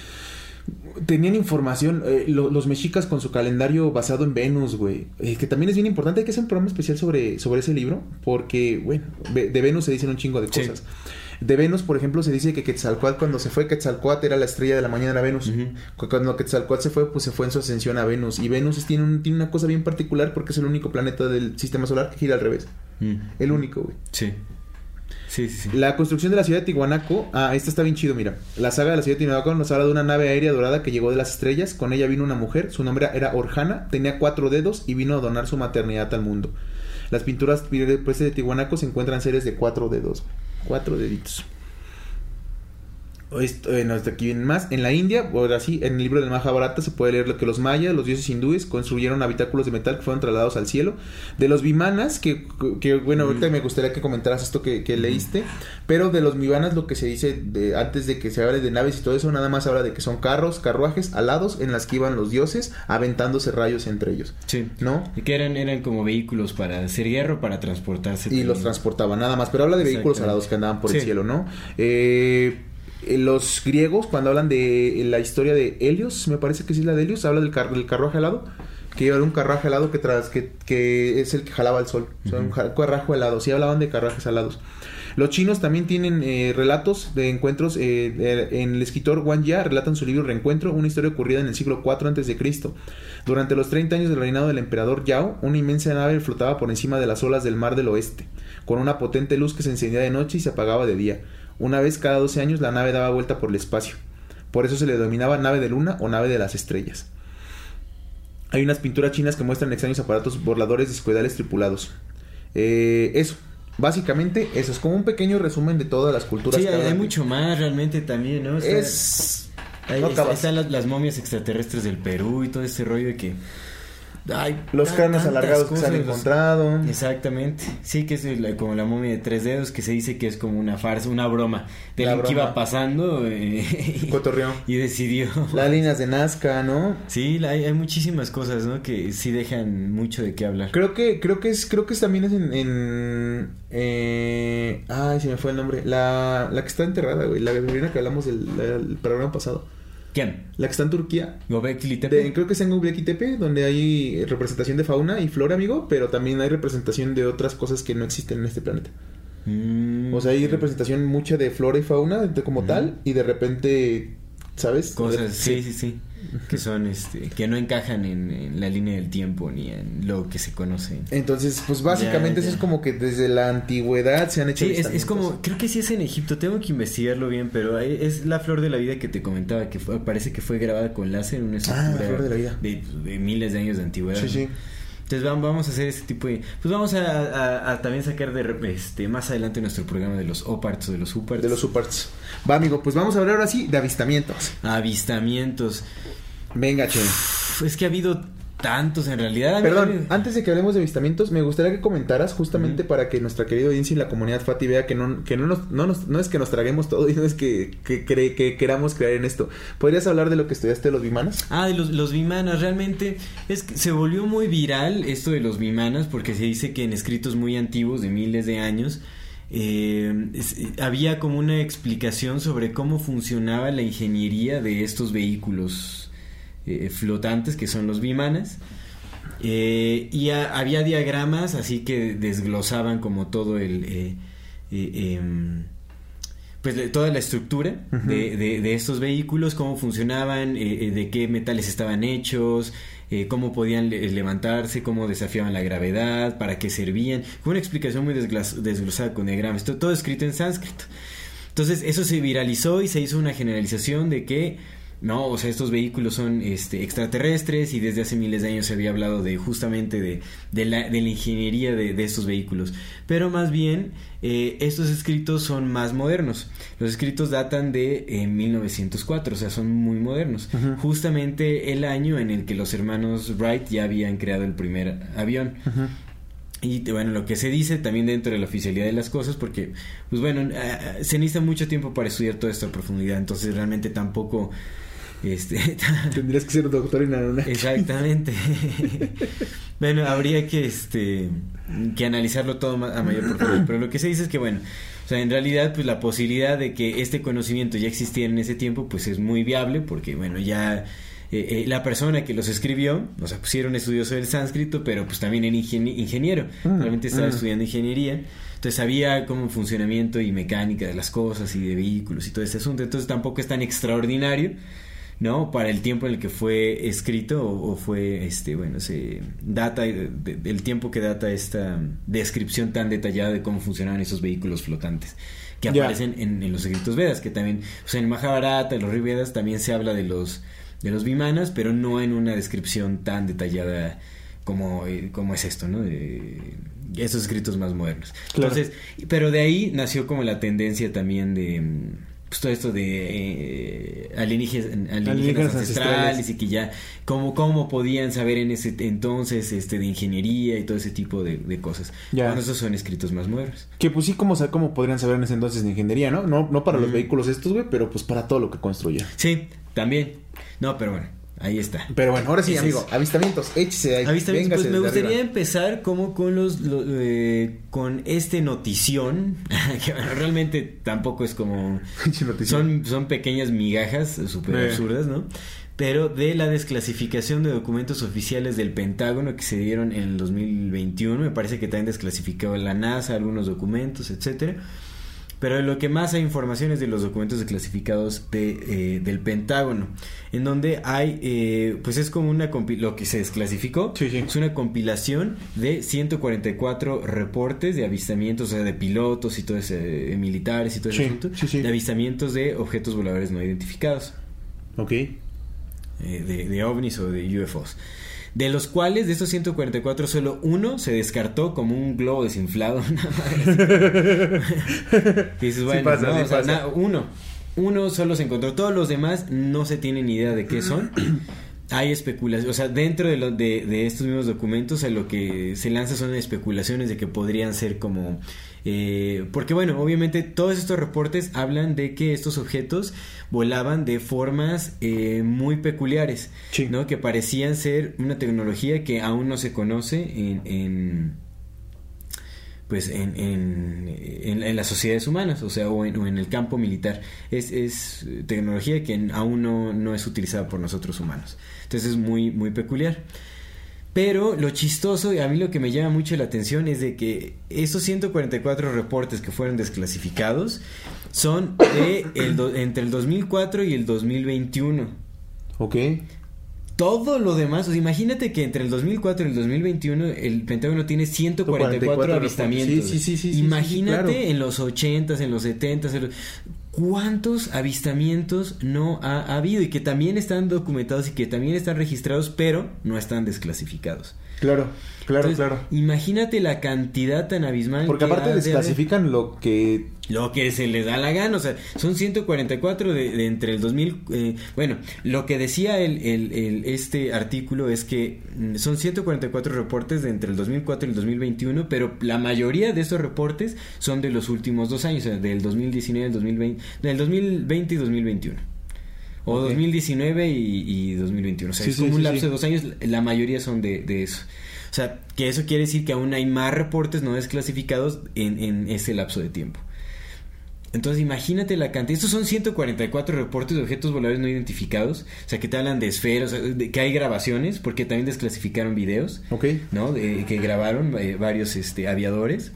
tenían información, eh, lo- los mexicas con su calendario basado en Venus, güey, eh, que también es bien importante, hay que hacer un programa especial sobre, sobre ese libro, porque, bueno, de Venus se dicen un chingo de Sí. De Venus, por ejemplo, se dice que Quetzalcoatl cuando se fue, Quetzalcoatl era la estrella de la mañana era Venus. Cuando Quetzalcoatl se fue, pues se fue en su ascensión a Venus. Y Venus tiene, un- tiene una cosa bien particular porque es el único planeta del sistema solar que gira al revés. Mm. El único, güey. Sí. Sí, sí, sí. La construcción de la ciudad de Tihuanaco, ah, esta está bien chido, mira. La saga de la ciudad de Tihuanaco nos habla de una nave aérea dorada que llegó de las estrellas. Con ella vino una mujer, su nombre era Orjana, tenía cuatro dedos y vino a donar su maternidad al mundo. Las pinturas pues, de Tihuanaco se encuentran series de cuatro dedos, cuatro deditos. Esto, bueno, hasta aquí vienen más. En la India, ahora sí, en el libro del Mahabharata se puede leer lo que los mayas, los dioses hindúes, construyeron habitáculos de metal que fueron trasladados al cielo. De los vimanas, que, que bueno, ahorita me gustaría que comentaras esto que, que leíste, pero de los vimanas lo que se dice de, antes de que se hable de naves y todo eso, nada más habla de que son carros, carruajes alados en las que iban los dioses aventándose rayos entre ellos, Sí. ¿no? Y que eran, eran como vehículos para hacer guerra o para transportarse. Y los transportaban nada más, pero habla de vehículos alados que andaban por el cielo, ¿no? Eh, los griegos, cuando hablan de la historia de Helios, me parece que sí es la de Helios, habla del, car- del carruaje alado, que iba un carruaje alado que, tras, que, que es el que jalaba el sol, o sea, un carruaje alado, sí hablaban de carruajes alados. Los chinos también tienen eh, relatos de encuentros. eh, de- en el escritor Wang Ya relata en su libro Reencuentro una historia ocurrida en el siglo IV a.C. Durante los 30 años del reinado del emperador Yao, una inmensa nave flotaba por encima de las olas del mar del oeste, con una potente luz que se encendía de noche y se apagaba de día. Una vez cada 12 años la nave daba vuelta por el espacio. Por eso se le denominaba nave de luna o nave de las estrellas. Hay unas pinturas chinas que muestran extraños aparatos voladores discoidales tripulados. Eh, eso, básicamente eso es como un pequeño resumen de todas las culturas. Sí, hay, mucho más realmente también, ¿no? O sea, Es... Ahí no están las, las momias extraterrestres del Perú y todo ese rollo de que... Hay Los cráneos alargados que se han los- encontrado. Exactamente. Sí, que es la- como la momia de tres dedos, que se dice que es como una farsa, una broma. De lo que iba pasando eh, [laughs] y decidió... Las líneas de Nazca, ¿no? Sí, la- hay, hay muchísimas cosas, ¿no? Que sí dejan mucho de qué hablar. Creo que, creo que es, creo que es también es en, en eh, ay, se me fue el nombre. La, la que está enterrada, güey. La que hablamos del, del programa pasado. ¿Quién? La que está en Turquía. ¿Gobekli Tepe? De- creo que es en Göbekli Tepe, donde hay representación de fauna y flora, amigo, pero también hay representación de otras cosas que no existen en este planeta. Mm, O sea, hay representación mucha de flora y fauna como tal, y de repente, ¿sabes? Cosas, sí, sí, sí. Que son, este, que no encajan en, en la línea del tiempo ni en lo que se conoce. Entonces, pues básicamente Ya, eso es como que desde la antigüedad se han hecho Sí, es, como, creo que sí es en Egipto, tengo que investigarlo bien, pero es la flor de la vida que te comentaba, que fue, parece que fue grabada con láser en una Ah, la estructura flor de la vida. de, de miles de años de antigüedad. Sí, sí. Entonces vamos, vamos a hacer ese tipo de... Pues vamos a, a- a también sacar de este más adelante nuestro programa de los OPARTs o de los UPARTs. De los superts. Va, amigo, pues vamos a hablar ahora sí de avistamientos. Avistamientos. Venga, che. Es que ha habido tantos en realidad. Perdón, antes de que hablemos de avistamientos, me gustaría que comentaras justamente para que nuestra querida audiencia y la comunidad Fati vea que no, que no, nos, no, nos- no es que nos traguemos todo [laughs] y no es que, que, cre- que queramos creer en esto. ¿Podrías hablar de lo que estudiaste de los bimanas? Ah, de los, los bimanas, realmente es que se volvió muy viral esto de los bimanas porque se dice que en escritos muy antiguos de miles de años eh, es- eh, había como una explicación sobre cómo funcionaba la ingeniería de estos vehículos eh, flotantes que son los bimanas. Eh, y a- había diagramas así que desglosaban como todo el... eh, em, pues toda la estructura de, de- de estos vehículos, cómo funcionaban, de qué metales estaban hechos, eh, cómo podían le- levantarse, cómo desafiaban la gravedad, para qué servían. Fue una explicación muy desglosada con diagramas, todo, todo escrito en sánscrito. Entonces eso se viralizó y se hizo una generalización de que no, o sea, estos vehículos son este, extraterrestres y desde hace miles de años se había hablado de justamente de, de la, de la ingeniería de, de estos vehículos. Pero más bien, eh, estos escritos son más modernos. Los escritos datan de eh, 1904, o sea, son muy modernos. Justamente el año en el que los hermanos Wright ya habían creado el primer avión. Y bueno, lo que se dice también dentro de la oficialidad de las cosas, porque, pues bueno, ah, se necesita mucho tiempo para estudiar toda esta profundidad, entonces realmente tampoco, este, [laughs] Tendrías que ser doctor en Anunnaki. exactamente. [laughs] bueno, habría que, este, que analizarlo todo a mayor profundidad, pero lo que se dice es que, bueno, o sea, en realidad, pues la posibilidad de que este conocimiento ya existiera en ese tiempo, pues es muy viable, porque, bueno, ya eh, eh, la persona que los escribió, o sea, pusieron estudioso del sánscrito, pero pues también era ingenie- ingeniero, Mm, realmente estaba mm. estudiando ingeniería, entonces sabía cómo funcionamiento y mecánica de las cosas y de vehículos y todo ese asunto, entonces tampoco es tan extraordinario, ¿no? Para el tiempo en el que fue escrito o, o fue, este, bueno, se data de- de- del tiempo que data esta descripción tan detallada de cómo funcionaban esos vehículos flotantes que aparecen en, en los escritos Vedas, que también, o sea, en Mahabharata, en los Rivedas también se habla de los de los vimanas, pero no en una descripción tan detallada como, eh, como es esto, ¿no? De estos escritos más modernos. Claro. Entonces, pero de ahí nació como la tendencia también de pues todo esto de eh, alienígenas, alienígenas Alienígenas ancestrales, ancestrales. y que ya cómo, cómo podían saber en ese entonces este de ingeniería y todo ese tipo de, de cosas. Ya. Bueno, esos son escritos más modernos. Que pues sí, como, como podrían saber en ese entonces de ingeniería, ¿no? No, no para los vehículos estos, güey, pero pues para todo lo que construya. Sí, también. No, pero bueno, ahí está. Pero bueno, ahora sí, Ese amigo, es. avistamientos, échese ahí. Avistamientos, pues me gustaría arriba. empezar como con los lo- eh, con este notición [laughs] que bueno, realmente tampoco es como [laughs] son son pequeñas migajas súper Eh. absurdas, ¿no? Pero de la desclasificación de documentos oficiales del Pentágono que se dieron en el 2021, me parece que también desclasificó la NASA algunos documentos, etcétera. Pero lo que más hay información es de los documentos desclasificados de, eh, del Pentágono, en donde hay, eh, pues es como una lo que se desclasificó, Sí, sí. es una compilación de 144 reportes de avistamientos, o sea, de pilotos y todo ese, eh, militares y todo ese Sí, asunto, de avistamientos de objetos voladores no identificados. Ok. eh, de, de ovnis o de UFOs. De los cuales, de estos 144, solo uno se descartó como un globo desinflado. [laughs] [laughs] Y dices, bueno, pasa, no, sí o sea, pasa. na- uno. Uno solo se encontró. Todos los demás no se tienen ni idea de qué son. [clears throat] Hay especulaciones, o sea, dentro de, lo- de, de estos mismos documentos a lo que se lanza son especulaciones de que podrían ser como... eh, porque bueno, obviamente todos estos reportes hablan de que estos objetos volaban de formas eh, muy peculiares, Sí. ¿no? Que parecían ser una tecnología que aún no se conoce en... en pues en, en, en- en las sociedades humanas, o sea, o en, o en el campo militar. Es, es tecnología que aún no, no es utilizada por nosotros humanos. Entonces es muy, muy peculiar. Pero lo chistoso, y a mí lo que me llama mucho la atención es de que esos 144 reportes que fueron desclasificados son de el do- entre el 2004 y el 2021 Ok. todo lo demás, o sea, imagínate que entre el 2004 y el 2021 el Pentágono tiene 144 144 avistamientos. Sí, sí, sí, sí, sí, Imagínate sí, claro. en los 80s, en los 70s, en los- cuántos avistamientos no ha habido y que también están documentados y que también están registrados, pero no están desclasificados. Claro, claro, Entonces, claro. Imagínate la cantidad tan abismal Porque que aparte ha de desclasifican lo que... Lo que se les da la gana, o sea, son 144 de, de entre el 2000, eh, bueno, lo que decía el, el- el- este artículo es que mm, son 144 reportes de entre el 2004 y el 2021, pero la mayoría de esos reportes son de los últimos dos años, o sea, del 2019 al 2020, del 2020 y 2021. O Ok. 2019 y, y 2021. O sea, Sí, es sí, como un lapso sí. de dos años. La mayoría son de, de eso. O sea, que eso quiere decir que aún hay más reportes no desclasificados en, en ese lapso de tiempo. Entonces imagínate la cantidad. Estos son 144 reportes de objetos voladores no identificados. O sea, que te hablan de esferas, de que hay grabaciones, porque también desclasificaron videos, Ok. ¿no? De, que grabaron eh, varios este, aviadores.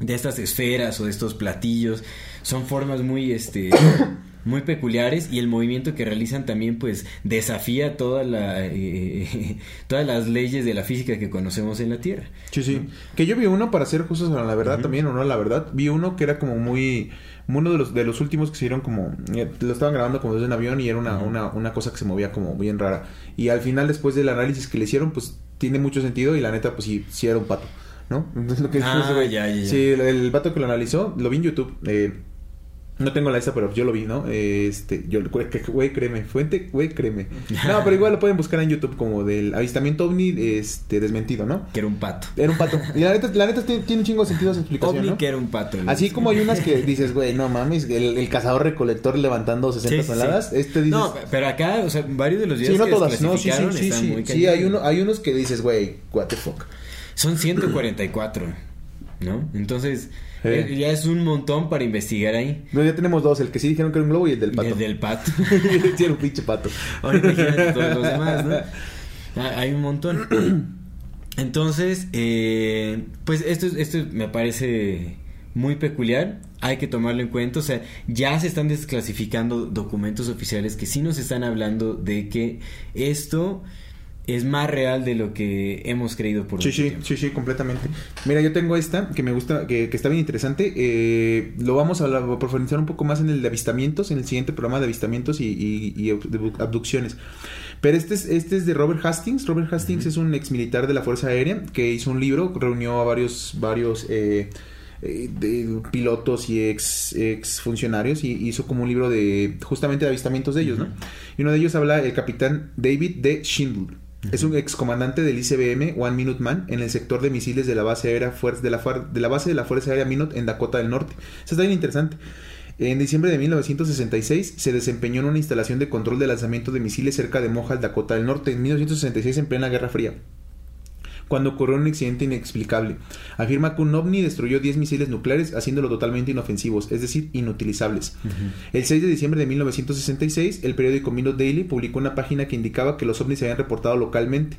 De estas esferas o de estos platillos. Son formas muy, este... [coughs] Muy peculiares y el movimiento que realizan también pues desafía toda la, eh, [laughs] todas las leyes de la física que conocemos en la Tierra. Sí, sí. Que yo vi uno, para ser justos a la verdad también, o no a la verdad, vi uno que era como muy... Uno de los, de los últimos que se dieron como... eh, Lo estaban grabando como desde un avión y era una, una, una cosa que se movía como bien rara. Y al final, después del análisis que le hicieron, pues tiene mucho sentido y la neta, pues sí, sí era un pato, ¿no? [laughs] Entonces lo que Ah, [laughs] güey- ya, ya, ya. Sí, el, el vato que lo analizó, lo vi en YouTube. eh, no tengo la lista, pero yo lo vi, ¿no? Este, yo, güey, créeme, fuente, güey, créeme. [laughs] No, pero igual lo pueden buscar en YouTube como del avistamiento ovni, este, desmentido, ¿no? Que era un pato. Era un pato. Y la neta, la neta tiene, un chingo de sentido esa explicación, OVNI ¿no? que era un pato. Así como hay unas que dices, güey, no mames, el, el cazador recolector levantando 60 Sí, toneladas. sí. Este dices... No, pero acá, o sea, varios de los videos sí, no que todas, no, sí, sí, sí, sí. muy Sí, hay, uno, hay unos que dices, güey, what the fuck. Son 144, ¿no? Entonces, Eh. eh, ya es un montón para investigar ahí. No, ya tenemos dos, el que sí dijeron que era un globo y el del pato. El del pato. [laughs] sí, era un pinche pato. Ahora imagínate todos los demás, ¿no? [laughs] Ah, Hay un montón. [clears throat] Entonces, eh, pues esto, esto me parece muy peculiar. Hay que tomarlo en cuenta. O sea, ya se están desclasificando documentos oficiales que sí nos están hablando de que esto es más real de lo que hemos creído por Sí, sí, tiempo. sí, sí, completamente. Mira, yo tengo esta que me gusta, que, que está bien interesante. Eh, lo vamos a, profundizar un poco más en el de avistamientos, en el siguiente programa de avistamientos y, y- y abdu- abducciones. Pero este es, este es de Robert Hastings. Robert Hastings es un ex militar de la Fuerza Aérea que hizo un libro, reunió a varios, varios eh, eh, de pilotos y ex, ex funcionarios y hizo como un libro de justamente de avistamientos de ellos, ¿no? Y uno de ellos habla el capitán David D. Schindler. Es un excomandante del ICBM One Minute Man en el sector de misiles de la base aérea de la, de la base de la Fuerza Aérea Minot en Dakota del Norte. Eso está bien interesante. En diciembre de 1966 se desempeñó en una instalación de control de lanzamiento de misiles cerca de Mohawk, Dakota del Norte, en 1966 en plena Guerra Fría cuando ocurrió un accidente inexplicable. Afirma que un ovni destruyó 10 misiles nucleares haciéndolo totalmente inofensivos, es decir, inutilizables. El 6 de diciembre de 1966, el periódico Minot Daily publicó una página que indicaba que los ovnis se habían reportado localmente.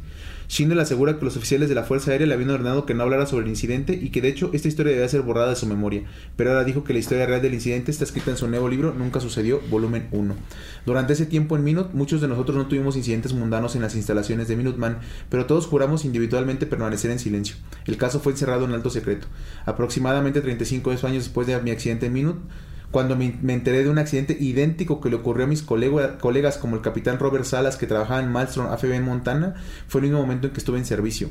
Schindler asegura que los oficiales de la Fuerza Aérea le habían ordenado que no hablara sobre el incidente y que de hecho esta historia debía ser borrada de su memoria, pero ahora dijo que la historia real del incidente está escrita en su nuevo libro Nunca sucedió, volumen 1. Durante ese tiempo en Minot, muchos de nosotros no tuvimos incidentes mundanos en las instalaciones de Minuteman, pero todos juramos individualmente permanecer en silencio. El caso fue encerrado en alto secreto. Aproximadamente 35 años después de mi accidente en Minot, cuando me, enteré de un accidente idéntico que le ocurrió a mis colega- colegas como el capitán Robert Salas que trabajaba en Malmstrom AFB en Montana, fue el mismo momento en que estuve en servicio.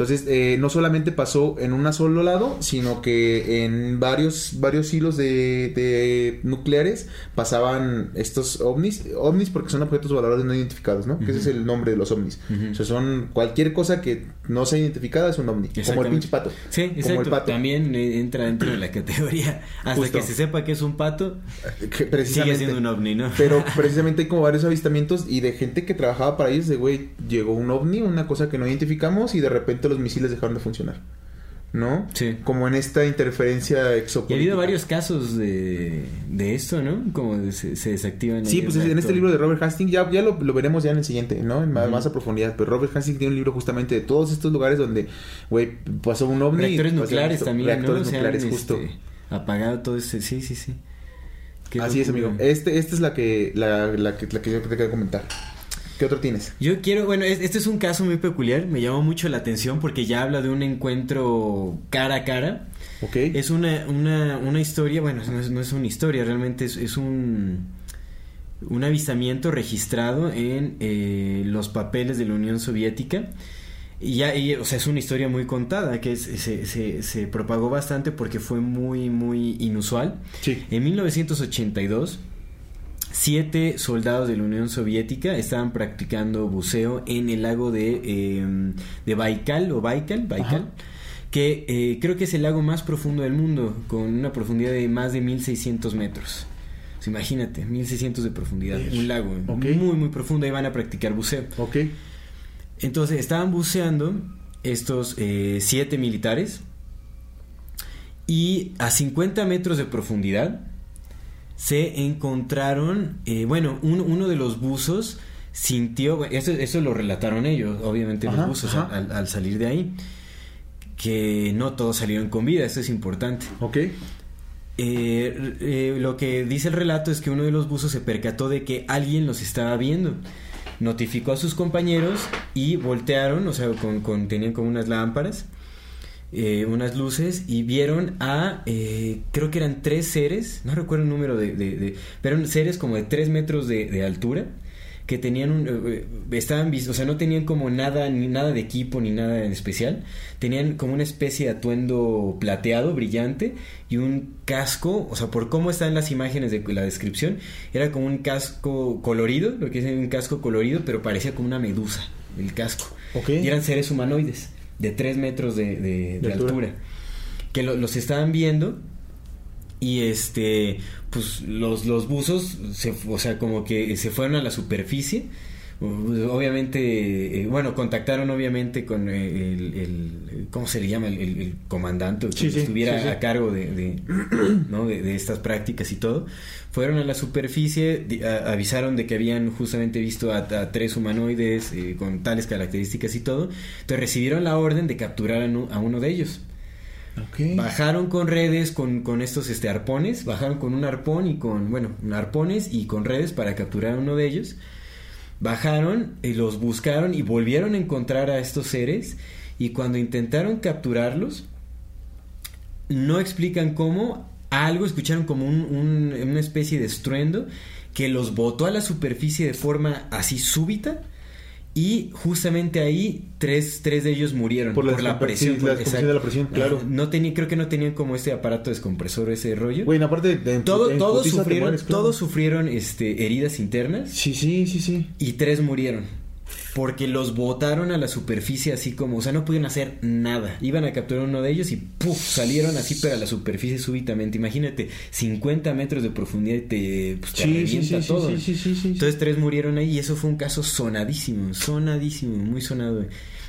Entonces, eh, no solamente pasó en un solo lado, sino que en varios, varios hilos de, de nucleares pasaban estos ovnis, ovnis porque son objetos voladores no identificados, ¿no? Que ese es el nombre de los ovnis. O sea, son cualquier cosa que no sea identificada es un ovni, como el pinche pato. Sí, Como exacto. el pato. También eh, entra dentro de la categoría. Hasta Justo. que se sepa que es un pato, [laughs] Que sigue siendo un ovni, ¿no? Pero [laughs] precisamente hay como varios avistamientos y de gente que trabajaba para ellos de, güey, llegó un ovni, una cosa que no identificamos y de repente los misiles dejaron de funcionar. ¿No? Sí. Como en esta interferencia Y ha exopolítica. habido varios casos de, de esto, ¿no? Como de se, se desactivan. Sí, pues en este libro de Robert Hastings, ya, ya lo, lo veremos ya en el siguiente, ¿no? En más, más a profundidad. Pero Robert Hastings tiene un libro justamente de todos estos lugares donde, güey, pasó un ovni. Reactores nucleares esto. también, Reactores ¿no? Han, nucleares, justo. este, apagado todo este... Sí, sí, sí. Así es, amigo. Este, esta es la que, la, la que, la que yo te quiero comentar. ¿Qué otro tienes? Yo quiero, bueno, es- este es un caso muy peculiar, me llamó mucho la atención porque ya habla de un encuentro cara a cara. ¿Ok? Es una, una, una historia, bueno, no es, no es una historia, realmente es, es un, un avistamiento registrado en eh, los papeles de la Unión Soviética. Y ya, y, o sea, es una historia muy contada, que es- se, se, se propagó bastante porque fue muy, muy inusual. Sí. En 1982, siete soldados de la Unión Soviética estaban practicando buceo en el lago de, eh, de Baikal o Baikal, Baikal Ajá. que eh, creo que es el lago más profundo del mundo, con una profundidad de más de 1600 metros. Sea, imagínate, 1600 de profundidad, un lago muy, muy profundo, y van a practicar buceo. Ok. Entonces estaban buceando estos eh, siete militares y a 50 metros de profundidad se encontraron, eh, bueno, un- uno de los buzos sintió, eso, eso lo relataron ellos, obviamente Ajá, los buzos al, al salir de ahí, que no todos salieron con vida, esto es importante. Ok. Eh, eh, lo que dice el relato es que uno de los buzos se percató de que alguien los estaba viendo. Notificó a sus compañeros y voltearon, o sea, con, con- tenían como unas lámparas, eh, unas luces, y vieron a, eh, creo que eran tres seres, no recuerdo el número de, de- de- pero eran seres como de tres metros de, de altura, que tenían un, eh, eh, estaban o sea, no tenían como nada, ni nada de equipo ni nada en especial, tenían como una especie de atuendo plateado, brillante, y un casco, o sea, por cómo están las imágenes de la descripción, era como un casco colorido, lo que es un casco colorido, pero parecía como una medusa, el casco. Y eran seres humanoides, de 3 metros de, de- de De altura. altura. Que lo- los estaban viendo y este, pues los, los buzos, se, o sea, como que se fueron a la superficie. Obviamente, eh, bueno, contactaron obviamente con eh, el, el- ¿cómo se le llama? El, comandante que Sí, estuviera sí, sí. a cargo de, de, [clears throat] ¿no? de, de estas prácticas y todo. Fueron a la superficie, a- avisaron de que habían justamente visto a, a tres humanoides eh, con tales características y todo. Entonces recibieron la orden de capturar a, uno de ellos. Bajaron con redes, con, con estos este, arpones, bajaron con un arpón y con, bueno, arpones y con redes para capturar a uno de ellos. Bajaron, y los buscaron y volvieron a encontrar a estos seres. Y cuando intentaron capturarlos, no explican cómo, algo escucharon como un- un- una especie de estruendo que los botó a la superficie de forma así súbita y justamente ahí tres, tres de ellos murieron Por por, la la, presión. sí, la por- descompresión de la presión, claro. No tenía, creo que no tenían como este aparato descompresor, ese rollo. Güey, aparte de... en- Todo- en todos sufrieron, mueres, claro. todos sufrieron este, heridas internas Sí, sí, sí, sí. y tres murieron. Porque los botaron a la superficie así como, o sea, no pudieron hacer nada. Iban a capturar uno de ellos y ¡puf! salieron así, pero a la superficie súbitamente. Imagínate, 50 metros de profundidad y te, pues, te Sí, revienta sí, todo. sí. Entonces tres murieron ahí y eso fue un caso sonadísimo, sonadísimo, muy sonado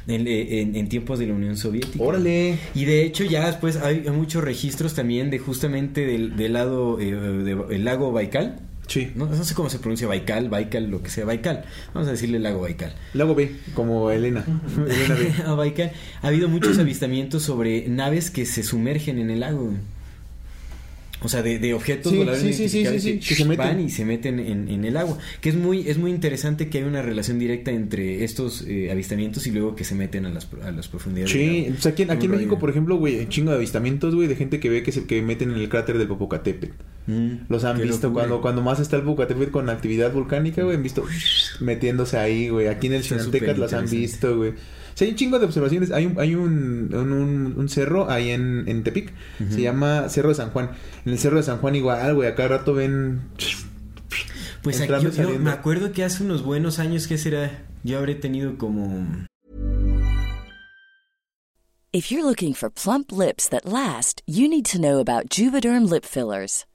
en, en- en tiempos de la Unión Soviética. Órale. Y de hecho ya después hay muchos registros también de justamente del, del lado eh, del lago Baikal. Sí. No, no sé cómo se pronuncia Baikal, Baikal, lo que sea, Baikal. Vamos a decirle lago Baikal. Lago B, como Elena. Elena B. A [laughs] Baikal ha habido muchos avistamientos sobre naves que se sumergen en el lago. O sea, de, de objetos Sí, voladores sí, sí, que que se meten. van y se meten en, en el agua. Que es muy, es muy interesante que hay una relación directa entre estos eh, avistamientos y luego que se meten a las, pro- a las profundidades. Sí, o sea, aquí, aquí en México, por ejemplo, güey, chingo de avistamientos, güey, de gente que ve que se que meten en el cráter del Popocatépetl. Mm, Los han visto locura. cuando, cuando más está el Popocatépetl con actividad volcánica, güey. Han visto metiéndose ahí, güey. Aquí en el Chinantecas las han visto, güey. Sí, hay un chingo de observaciones. Hay un, hay un, un, un- un cerro ahí en, en Tepic. Se llama Cerro de San Juan. En el Cerro de San Juan igual, güey. A cada rato ven... Pues aquí yo, me acuerdo que hace unos buenos años, ¿qué será? Yo habré tenido como... If you're looking for plump lips that last, you need to know about Juvederm lip fillers.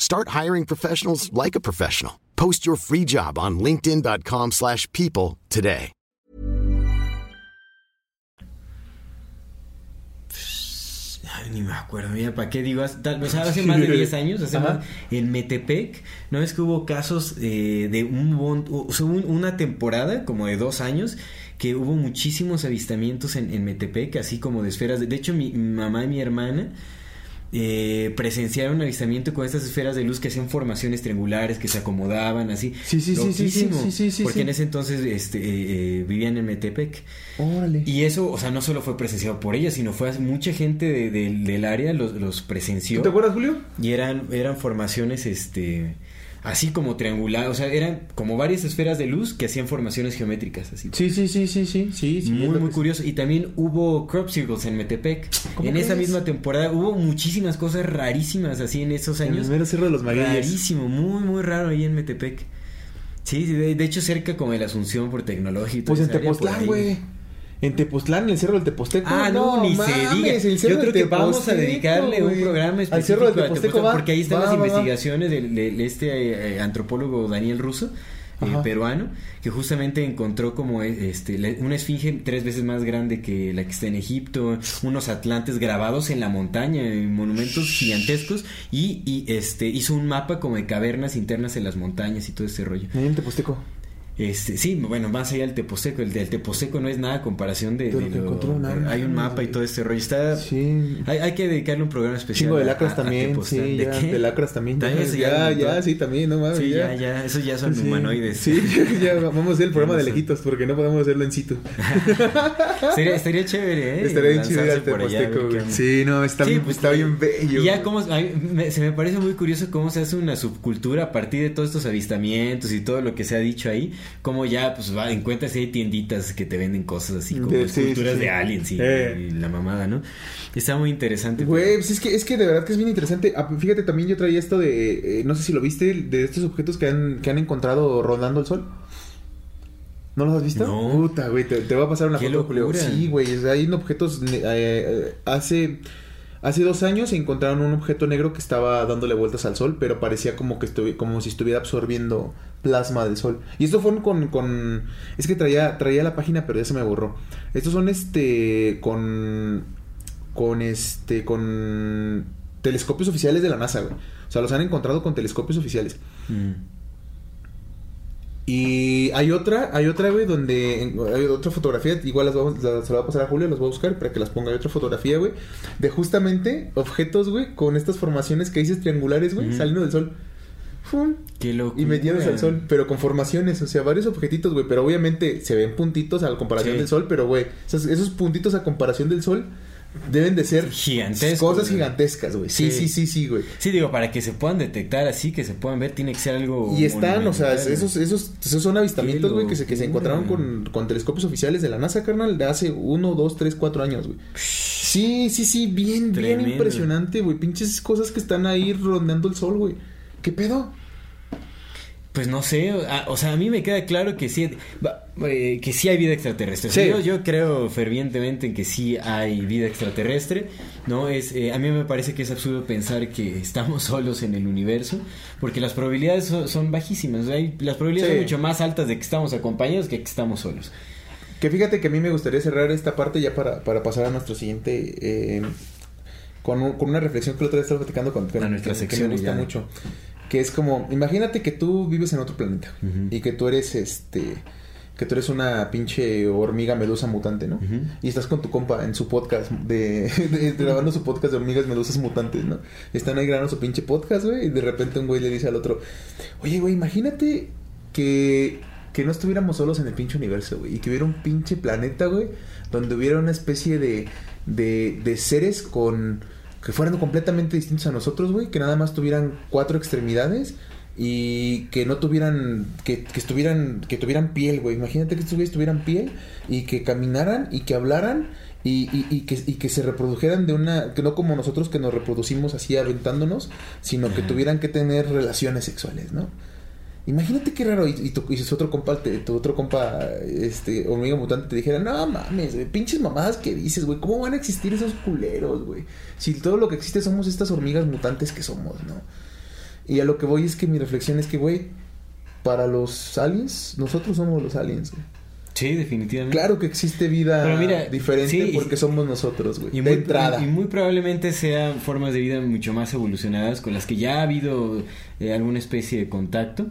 Start hiring professionals like a professional. Post your free job on linkedin.com/people slash people today. Ay, ni me acuerdo, mira, ¿para qué digo? Hace- Tal vez hace más de 10 años, hace más- en Metepec, ¿no es que hubo casos eh, de un, bon- o sea, un- una temporada como de dos años que hubo muchísimos avistamientos en, en Metepec, así como de esferas. De, de hecho, mi, mi mamá y mi hermana eh, presenciaron un avistamiento con estas esferas de luz que hacían formaciones triangulares, que se acomodaban así. Sí, sí, sí, sí, sí, sí, Porque sí. en ese entonces este, eh, eh, vivían en Metepec. Órale. Y eso, o sea, no solo fue presenciado por ella, sino fue mucha gente de- de- del área los, los presenció. ¿Tú te acuerdas, Julio? Y eran, eran formaciones, este, así como triangulares, o sea, eran como varias esferas de luz que hacían formaciones geométricas, así. Sí, sí, sí, sí, sí, sí. sí, muy, muy curioso. Y también hubo crop circles en Metepec. ¿Cómo En esa misma temporada hubo muchísimas cosas rarísimas así en esos En el años. mero cerro de los. Rarísimo, muy, muy raro ahí en Metepec. Sí, de, de hecho cerca como de la Asunción por tecnológico. Pues en Tepoztlán, güey. En Tepoztlán, en el cerro del Teposteco. Ah, no, ni se diga. el cerro Yo creo del que vamos a dedicarle un programa específico Al cerro del Teposteco Teposteco, va. porque ahí están va, las va, investigaciones de, de- este eh, antropólogo Daniel Russo. eh, peruano que justamente encontró como eh, este la- una esfinge tres veces más grande que la que está en Egipto unos atlantes grabados en la montaña en monumentos gigantescos y, y, este hizo un mapa como de cavernas internas en las montañas y todo ese rollo en Teposteco. Este, sí, bueno, más allá del Teposteco. El del Teposteco no es nada a comparación de, lo de que encontró, no, de- Hay un mapa y todo este rollo. Está, Sí. hay, hay que dedicarle un programa especial. Chingo de a- lacras a- a también, Tepoztlán. sí, ¿De ya, qué? de lacras también. Ya, un ya, sí, también, no mames, Sí, ya, ya. esos ya son Sí. humanoides. Sí, [laughs] ya, vamos a hacer el programa de lejitos porque no podemos hacerlo en situ. [laughs] Sería, estaría chévere, ¿eh? Estaría bien chido allá, Teposteco, güey. Sí, no, está, Sí, bien, pues, está bien bello. Y ya como, a se me parece muy curioso cómo se hace una subcultura a partir de todos estos avistamientos y todo lo que se ha dicho ahí, cómo ya pues va, encuentras ahí tienditas que te venden cosas así como De- sí, esculturas sí, de aliens y, Eh. y la mamada, ¿no? Está muy interesante. Güey, pues es que, es que de verdad que es bien interesante. Ah, Fíjate, también yo traía esto de, eh, no sé si lo viste, de estos objetos que han, que han encontrado rondando el sol. ¿No los has visto? No. Puta, güey, te, te va a pasar una Qué foto, Julio. locura. Sí, güey, hay objetos, eh, eh, hace, hace dos años encontraron un objeto negro que estaba dándole vueltas al sol, pero parecía como que como si estuviera absorbiendo plasma del sol. Y esto fue con, con, es que traía, traía la página, pero ya se me borró. Estos son, este, con, con este, con telescopios oficiales de la NASA, güey. O sea, los han encontrado con telescopios oficiales. Mm. Y hay otra, hay otra, güey, donde hay otra fotografía, igual las vamos, las- se la va a pasar a Julio, las voy a buscar para que las ponga. Hay otra fotografía, güey, de justamente objetos, güey, con estas formaciones que dices triangulares, güey, saliendo del sol. ¡fum! Qué locura. Y metiéndose al sol, pero con formaciones, o sea, varios objetitos, güey. Pero obviamente se ven puntitos a la comparación Sí. del sol, pero, güey, esos, esos puntitos a comparación del sol deben de ser cosas güey. gigantescas, güey. Sí, Sí. sí, sí, sí, güey. Sí, digo, para que se puedan detectar así, que se puedan ver, tiene que ser algo. Y están, o sea, esos, esos, esos son avistamientos, güey, que se, que se encontraron con, con telescopios oficiales de la NASA, carnal, de hace uno, dos, tres, cuatro años, güey. Sí, sí, sí, bien, bien impresionante, güey. Pinches cosas que están ahí rondeando el sol, güey. ¿Qué pedo? Pues no sé, a- o sea, a mí me queda claro que sí, eh, que sí hay vida extraterrestre. O sea, Sí. yo, yo creo fervientemente en que sí hay vida extraterrestre, ¿no? Es, eh, a mí me parece que es absurdo pensar que estamos [laughs] solos en el universo, porque las probabilidades son, son bajísimas. Hay, las probabilidades Sí. son mucho más altas de que estamos acompañados que que estamos solos. Que fíjate que a mí me gustaría cerrar esta parte ya para, para pasar a nuestro siguiente. eh, con, un- con una reflexión que la otra vez estaba platicando con, con A nuestra que- que sección me gusta ya. mucho. Que es como, imagínate que tú vives en otro planeta y que tú eres este. Que tú eres una pinche hormiga medusa mutante, ¿no? Y estás con tu compa en su podcast de, [laughs] de- grabando su podcast de hormigas medusas mutantes, ¿no? Están ahí grabando su pinche podcast, güey, y de repente un güey le dice al otro, oye, güey, imagínate que, que no estuviéramos solos en el pinche universo, güey, y que hubiera un pinche planeta, güey, donde hubiera una especie de, de, de seres con que fueran completamente distintos a nosotros, güey, que nada más tuvieran cuatro extremidades y que no tuvieran que, que estuvieran que tuvieran piel, güey. Imagínate que estos güeyes tuvieran piel y que caminaran y que hablaran y, y, y que, y que se reprodujeran de una que no como nosotros que nos reproducimos así aventándonos, sino que tuvieran que tener relaciones sexuales, ¿no? Imagínate qué raro y, y tu, y otro compa, te- tu otro compa, este, hormiga mutante te dijera, no mames, güey, pinches mamadas que dices, güey, ¿cómo van a existir esos culeros, güey? Si todo lo que existe somos estas hormigas mutantes que somos, ¿no? Y a lo que voy es que mi reflexión es que, güey, para los aliens, nosotros somos los aliens, güey. Sí, definitivamente. Claro que existe vida Pero mira, diferente sí, porque somos nosotros, güey. Y de muy, entrada. y muy probablemente sean formas de vida mucho más evolucionadas con las que ya ha habido eh, alguna especie de contacto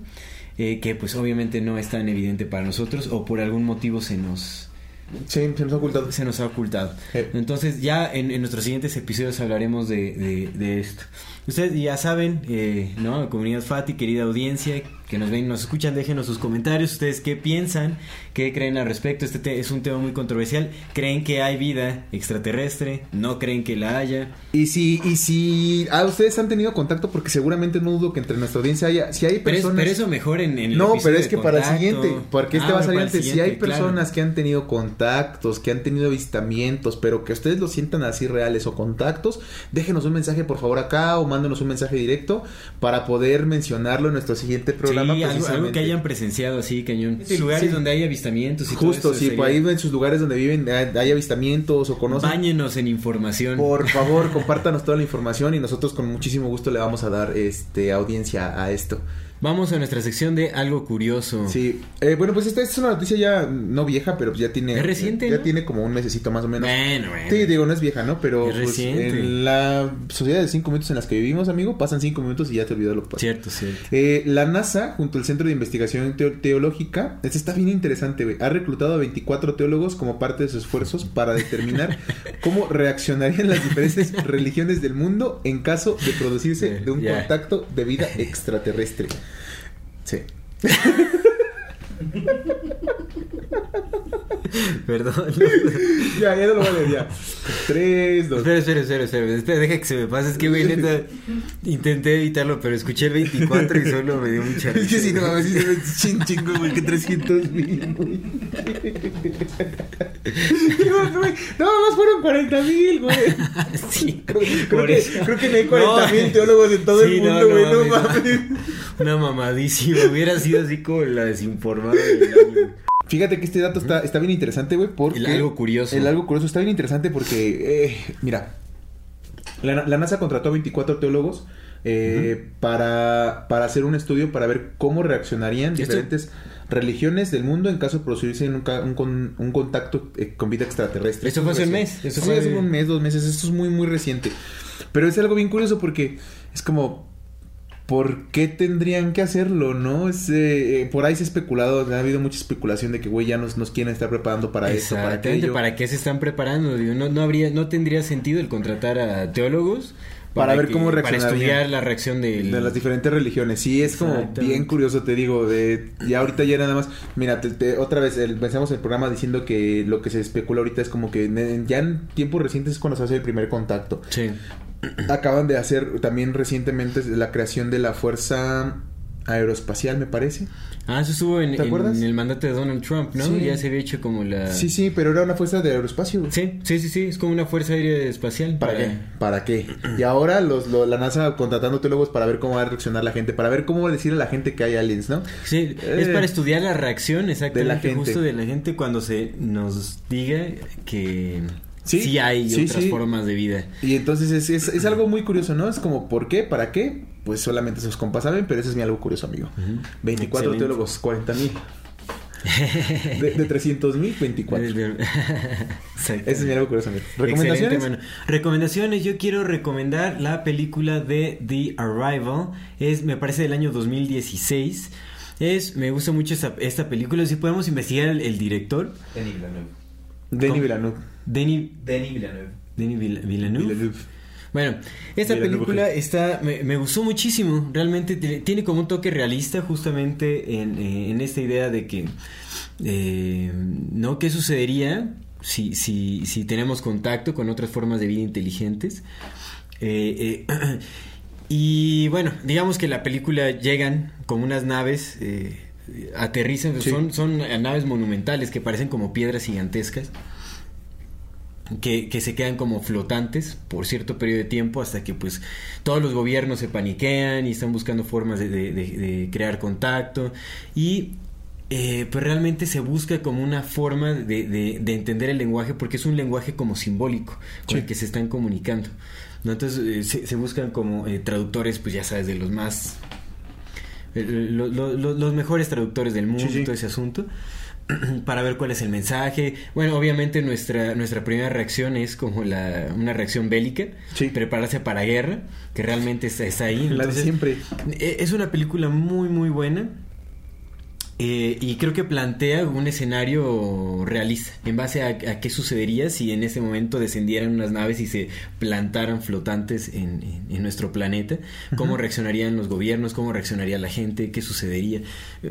eh, que pues obviamente no es tan evidente para nosotros o por algún motivo se nos Sí, se nos ha ocultado. se nos ha ocultado. Entonces ya en, en nuestros siguientes episodios hablaremos de, de- de esto. Ustedes ya saben, eh, ¿no? Comunidad Fati, querida audiencia, que nos ven, nos escuchan, déjenos sus comentarios. Ustedes qué piensan, qué creen al respecto. Este te- es un tema muy controversial. ¿Creen que hay vida extraterrestre? ¿No creen que la haya? Y si, y si ah, ustedes han tenido contacto, porque seguramente no dudo que entre nuestra audiencia haya, si hay Pero, es- personas... pero eso mejor en, en el No, pero es que para el siguiente, porque este Ah, va a salir antes. Si hay siguiente, claro. personas que han tenido contactos, que han tenido avistamientos, pero que ustedes lo sientan así reales o contactos, déjenos un mensaje por favor acá o mándenos un mensaje directo para poder mencionarlo en nuestro siguiente programa. Sí, algo, algo que hayan presenciado así, cañón. Sí, lugares sí. donde hay avistamientos y Justo, todo eso si sería- por ahí en sus lugares donde viven hay, hay avistamientos o conocen. Báñenos en información. Por [laughs] favor, compártanos toda la información y nosotros con muchísimo gusto le vamos a dar este audiencia a esto. Vamos a nuestra sección de algo curioso. Sí, eh, bueno, pues esta, es una noticia ya no vieja, pero ya tiene. Es reciente, Ya ¿no? tiene como un mesecito más o menos. Bueno, bueno. Sí, digo, no es vieja, ¿no? Pero Es pues, reciente. en la sociedad de cinco minutos en las que vivimos, amigo, pasan cinco minutos y ya te olvidó lo que. Cierto, cierto. Eh, la NASA, junto al Centro de Investigación Teo- Teológica, este está bien interesante, güey. Ha reclutado a 24 teólogos como parte de sus esfuerzos para determinar [laughs] cómo reaccionarían las diferentes [laughs] religiones del mundo en caso de producirse de un contacto de vida [laughs] extraterrestre. Sí. [laughs] [laughs] Perdón. [laughs] Ya, ya no lo voy a leer, ya. Tres, dos. espera, espera, espera, espera, espera, deja que se me pase. Es que, güey, neta, intenté evitarlo, pero escuché el 24 y solo me dio mucha Es que risa. si no sí se ve chin chingo, güey, que 300 mil, güey. [laughs] No, más fueron 40 mil, güey. Sí, Creo, creo que, creo que no hay 40 mil No. teólogos en todo Sí, el no, mundo, no güey, no, mames. Una mamadísima. Hubiera sido así como la desinformada del año. Fíjate que este dato está, está bien interesante, güey, porque... El algo curioso. El algo curioso está bien interesante porque, eh, mira, la, la NASA contrató a 24 teólogos eh, para, para hacer un estudio para ver cómo reaccionarían Esto- diferentes religiones del mundo en caso de producirse un, contacto eh, con vida extraterrestre. Esto fue hace un mes, esto Sí, fue- hace un mes, dos meses. Esto es muy, muy reciente. Pero es algo bien curioso porque es como... ¿Por qué tendrían que hacerlo, no? Es, eh, eh, por ahí se ha especulado, ha habido mucha especulación de que, güey, ya nos, nos quieren estar preparando para esto, para aquello. ¿para qué se están preparando? Digo, no, no habría, no tendría sentido el contratar a teólogos Para ver cómo Para reaccionarían. estudiar la reacción. De las diferentes religiones. Sí, es como bien curioso, te digo. De, y ahorita ya nada más. Mira, te- te- otra vez el, pensamos el programa diciendo que lo que se especula ahorita es como que en- ya en tiempos recientes es cuando se hace el primer contacto. Sí. Acaban de hacer también recientemente la creación de la Fuerza Aeroespacial, me parece. Ah, eso estuvo en, ¿Te en acuerdas? el mandato de Donald Trump, ¿no? Sí. Ya se había hecho como la... Sí, sí, pero era una fuerza de aeroespacio. Sí, sí, sí, sí, es como una fuerza aérea espacial. ¿Para qué? ¿Para qué? Y ahora los, lo- la NASA contratando teólogos para ver cómo va a reaccionar la gente, para ver cómo va a decir a la gente que hay aliens, ¿no? Sí, es Eh, para estudiar la reacción exactamente de la gente. justo de la gente cuando se nos diga que Sí, sí, hay sí, otras sí. formas de vida. Y entonces es, es, es algo muy curioso, ¿no? Es como, ¿por qué? ¿Para qué? Pues solamente sus compas saben, pero eso es mi algo curioso, amigo. 24 Excelente. teólogos, 40 mil. [laughs] De, de 300 mil, 24. Exacto. Ese es mi algo curioso, amigo. ¿Recomendaciones? hermano. Recomendaciones, yo quiero recomendar la película de The Arrival. Es, me parece del año 2016. Es, me gusta mucho esta, esta película. Si podemos investigar el, el director, Denis Villeneuve. Denis. Villeneuve. Denis, Denis Villeneuve. Denis Vill- Villeneuve. Villeneuve. Bueno, esta Villeneuve. película está, me, me gustó muchísimo, realmente tiene, como un toque realista justamente en, eh, en esta idea de que, eh, ¿no? ¿Qué sucedería si, si, si tenemos contacto con otras formas de vida inteligentes? Eh, eh, [clears throat] y bueno, digamos que la película llegan como unas naves, eh, aterrizan, Sí. son, son naves monumentales que parecen como piedras gigantescas que, que se quedan como flotantes por cierto periodo de tiempo hasta que pues todos los gobiernos se paniquean y están buscando formas de, de- de- de crear contacto y eh, pues realmente se busca como una forma de, de- de entender el lenguaje porque es un lenguaje como simbólico con Sí. el que se están comunicando ¿no? entonces eh, se, se buscan como eh, traductores pues ya sabes de los más eh, lo- lo- lo- los mejores traductores del mundo Sí, sí. todo ese asunto [clears throat] para ver cuál es el mensaje. Bueno, obviamente nuestra, nuestra primera reacción es como la, una reacción bélica, Sí. prepararse para guerra, que realmente está, está ahí. La de siempre. eh, Es una película muy, muy buena. Eh, y creo que plantea un escenario realista en base a, a qué sucedería si en ese momento descendieran unas naves y se plantaran flotantes en, en- en nuestro planeta, cómo reaccionarían los gobiernos, cómo reaccionaría la gente, qué sucedería.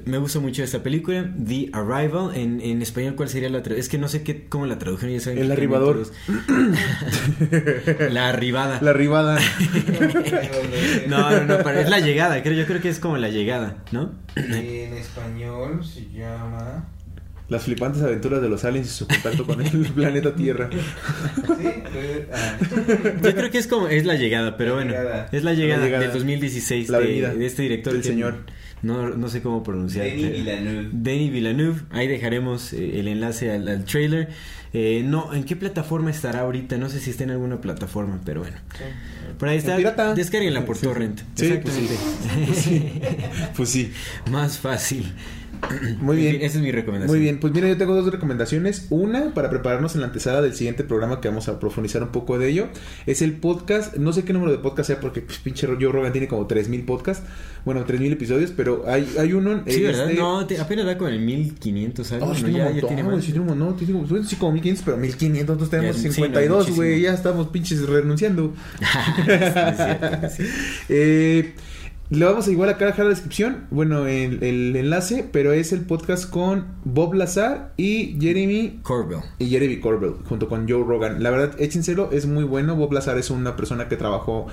Me gusta mucho esta película, The Arrival, en, en español cuál sería la traducción, es que no sé qué, cómo la tradujeron, ya saben El arribador. [laughs] la arribada. La arribada. [laughs] No, no, no, pero es la llegada, creo, yo creo que es como la llegada, ¿no? En español se llama. Las flipantes aventuras de los aliens y su contacto con el [laughs] planeta Tierra. Sí, ah, Yo creo que es como, es la llegada, pero La bueno, llegada. es la llegada, La llegada. del 2016 La de, venida de este director del que señor. No, no sé cómo pronunciar. Denis Villeneuve. Denis Villeneuve, ahí dejaremos eh, el enlace al, al trailer. Eh, no, ¿en qué plataforma estará ahorita? No sé si está en alguna plataforma, pero bueno. Por ahí está. Descárguenla por Sí. torrent. Sí, pues sí. Exactamente. Pues sí. [laughs] Más fácil. [clears throat] Muy En bien. esa es mi recomendación. Muy bien, pues mira, yo tengo dos recomendaciones. Una, para prepararnos en la antesala del siguiente programa que vamos a profundizar un poco de ello, es el podcast. No sé qué número de podcast sea porque pues, pinche Joe Rogan tiene como 3000 podcasts. Bueno, 3000 episodios, pero hay, hay uno. Sí, eh, ¿verdad? este- No, te- apenas da con el 1500, ¿sabes? Oh, sí, un ya, ya tiene más. sí, montón, no, bueno, sí, como 1500, pero 1500, nosotros tenemos Ya, sí, no, 52, güey, muchísimo. ya estamos pinches renunciando. [laughs] Sí, es cierto, sí. [laughs] Eh, le vamos a igual acá a dejar la descripción, bueno, el, el enlace, pero es el podcast con Bob Lazar y Jeremy Corbell. y Jeremy Corbell junto con Joe Rogan. La verdad, échenselo, es muy bueno. Bob Lazar es una persona que trabajó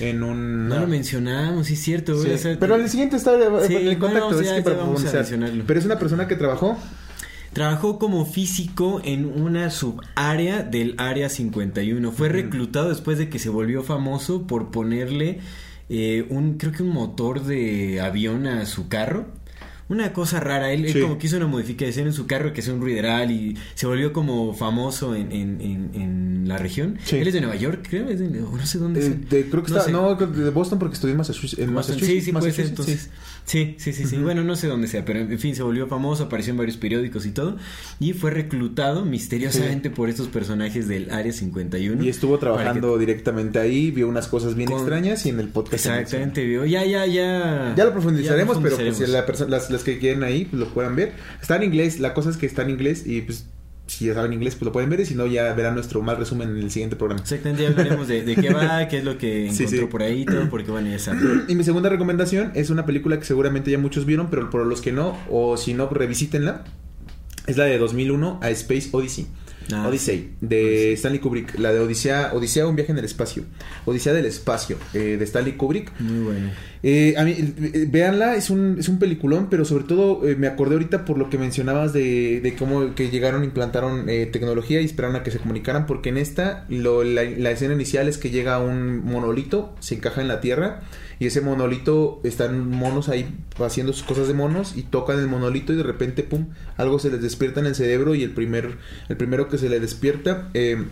en un No lo mencionamos, sí es cierto. Sí, o sea, pero el siguiente está Sí, en el bueno, contacto, es que para mencionarlo. Pero es una persona que trabajó Trabajó como físico en una subárea del área 51. Fue reclutado después de que se volvió famoso por ponerle eh, un, creo que un motor de avión a su carro. Una cosa rara, él, él como que hizo una modificación en su carro que sea un ruideral y se volvió como famoso en, en, en, en la región. Sí. Él es de Nueva York, creo, es de- no sé dónde Eh, es. de- creo que No está, sé. no, de Boston porque estudió en Massachusetts. En. Massachusetts, Sí, sí, puede ser Massachusetts, entonces. Sí, sí, sí, sí. Bueno, no sé dónde sea, pero en fin, se volvió famoso, apareció en varios periódicos y todo. Y fue reclutado misteriosamente por estos personajes del Área 51. Y estuvo que- trabajando directamente ahí, vio unas cosas bien Con- extrañas y en el podcast. Exactamente, vio. Ya, ya, ya. Ya lo profundizaremos, ya pero pues, la las, las que quieren ahí pues, lo puedan ver. Está en inglés, la cosa es que está en inglés y pues si ya saben inglés, pues lo pueden ver. Y si no, ya verán nuestro mal resumen en el siguiente programa. Exactamente, ya hablaremos de, de qué va, [laughs] qué es lo que Sí, encontró sí. por ahí y todo, porque bueno, ya saben. [clears throat] Y mi segunda recomendación es una película que seguramente ya muchos vieron, pero por los que no, o si no, revisítenla. Es la de 2001, A Space Odyssey. Ah, Odyssey, de Stanley Kubrick. La de Odisea, Odisea, un viaje en el espacio. Odisea del espacio, eh, de Stanley Kubrick. Muy bueno. Eh, a mí, eh, véanla, es un, es un peliculón, pero sobre todo eh, me acordé ahorita por lo que mencionabas de, de cómo que llegaron, implantaron tecnología y esperaron a que se comunicaran, porque en esta lo- la, la escena inicial es que llega un monolito, se encaja en la tierra y ese monolito están monos ahí haciendo sus cosas de monos y tocan el monolito y de repente, pum, algo se les despierta en el cerebro y el primer, el primero que se le despierta... eh,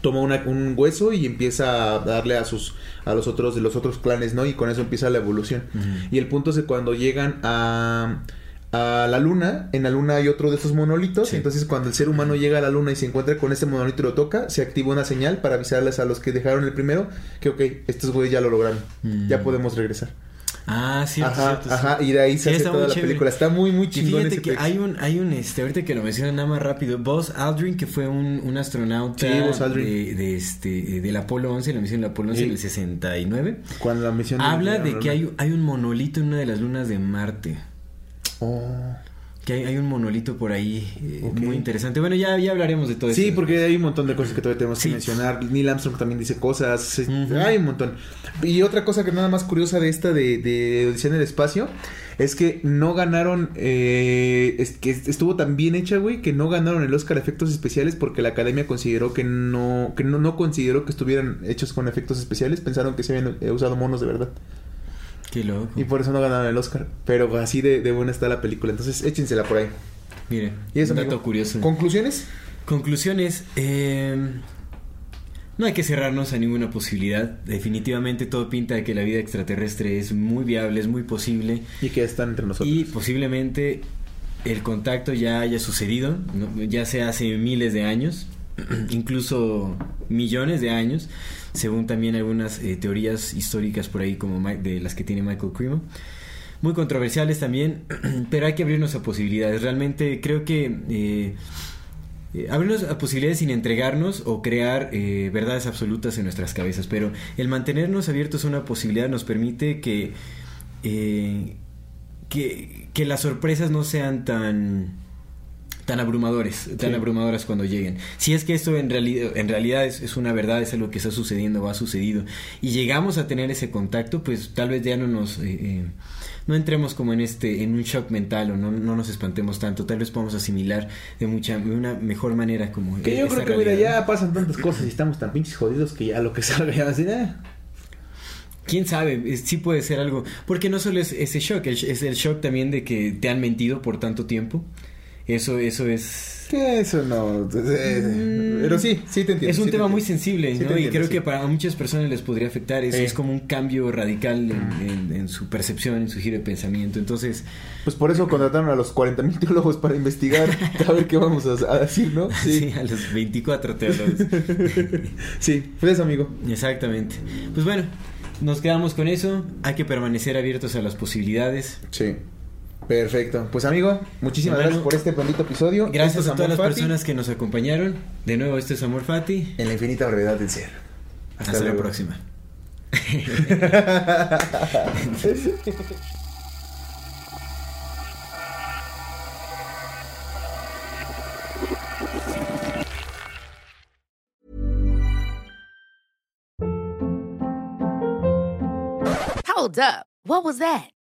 toma una- un hueso y empieza a darle a sus a los otros de los otros clanes, ¿no? Y con eso empieza la evolución. Y el punto es que cuando llegan a a la luna, en la luna hay otro de esos monolitos, Sí. entonces cuando el ser humano llega a la luna y se encuentra con este monolito y lo toca, se activa una señal para avisarles a los que dejaron el primero que ok, estos güeyes ya lo lograron, ya Mm. podemos regresar. Ah, cierto, ajá, cierto, sí. ajá, y de ahí se Sí, hace toda la chévere. película, está muy muy Y chingón fíjate ese que hay un, hay un, este, ahorita que lo mencionan nada más rápido, Buzz Aldrin, que fue un, un astronauta Sí, de, de este, del Apolo 11, la misión del Apolo 11 Sí. en el 69, Cuando la misión habla la de luna. que hay, hay un monolito en una de las lunas de Marte. Oh. Que hay, hay un monolito por ahí eh, muy interesante. Bueno, ya, ya hablaremos de todo Sí, eso. porque hay un montón de cosas que todavía tenemos Sí. que mencionar. Neil Armstrong también dice cosas. Hay un montón. Y otra cosa que nada más curiosa de esta de, de Odisea en el espacio es que no ganaron. eh, es, que estuvo tan bien hecha, güey, que no ganaron el Oscar a efectos especiales porque la academia consideró que no. que no, no consideró que estuvieran hechos con efectos especiales. Pensaron que se habían eh, usado monos de verdad. Qué loco. Y por eso no ganaron el Oscar. Pero así de, de buena está la película. Entonces échensela por ahí. Mire, Y eso, un dato amigo. curioso. ¿Conclusiones? Conclusiones. eh, no hay que cerrarnos a ninguna posibilidad. Definitivamente todo pinta de que la vida extraterrestre es muy viable, es muy posible. Y que están entre nosotros. Y posiblemente el contacto ya haya sucedido, ¿no? ya sea hace miles de años, [clears throat] incluso millones de años, según también algunas eh, teorías históricas por ahí como de las que tiene Michael Cremo. Muy controversiales también, [clears throat] pero hay que abrirnos a posibilidades. Realmente creo que eh, eh, abrirnos a posibilidades sin entregarnos o crear verdades absolutas en nuestras cabezas, pero el mantenernos abiertos a una posibilidad nos permite que, que, que las sorpresas no sean tan tan abrumadores, tan Sí. abrumadoras cuando lleguen. Si es que esto en realidad, en realidad es, es una verdad, es algo que está sucediendo o ha sucedido, y llegamos a tener ese contacto, pues tal vez ya no nos, eh, eh, no entremos como en este, en un shock mental o no, no nos espantemos tanto, tal vez podamos asimilar de mucha, de una mejor manera como Que yo creo que, mira, ya pasan tantas cosas y estamos tan pinches jodidos que ya lo que salga ya va a decir, eh. quién sabe, sí puede ser algo, porque no solo es ese shock, es el shock también de que te han mentido por tanto tiempo. Eso, eso es Que eso no. eh, Pero sí, sí te entiendo. Es un sí tema muy sensible, Sí ¿no? y creo sí. que para muchas personas les podría afectar. Es, como un cambio radical en, en- en su percepción, en su giro de pensamiento. Entonces, Pues por eso contrataron a los 40 mil teólogos para investigar, [laughs] a ver qué vamos a, a decir, ¿no? sí. A los 24 teólogos. [laughs] Sí, pues eso, amigo. Exactamente. Pues bueno, nos quedamos con eso. Hay que permanecer abiertos a las posibilidades. Sí. Perfecto. Pues amigo, muchísimas Bueno, gracias por este bendito episodio. Gracias a todas las Fati, personas que nos acompañaron. De nuevo, esto es Amor Fati. En la infinita brevedad del ser. Hasta, la luego. próxima. Hold up. What was that?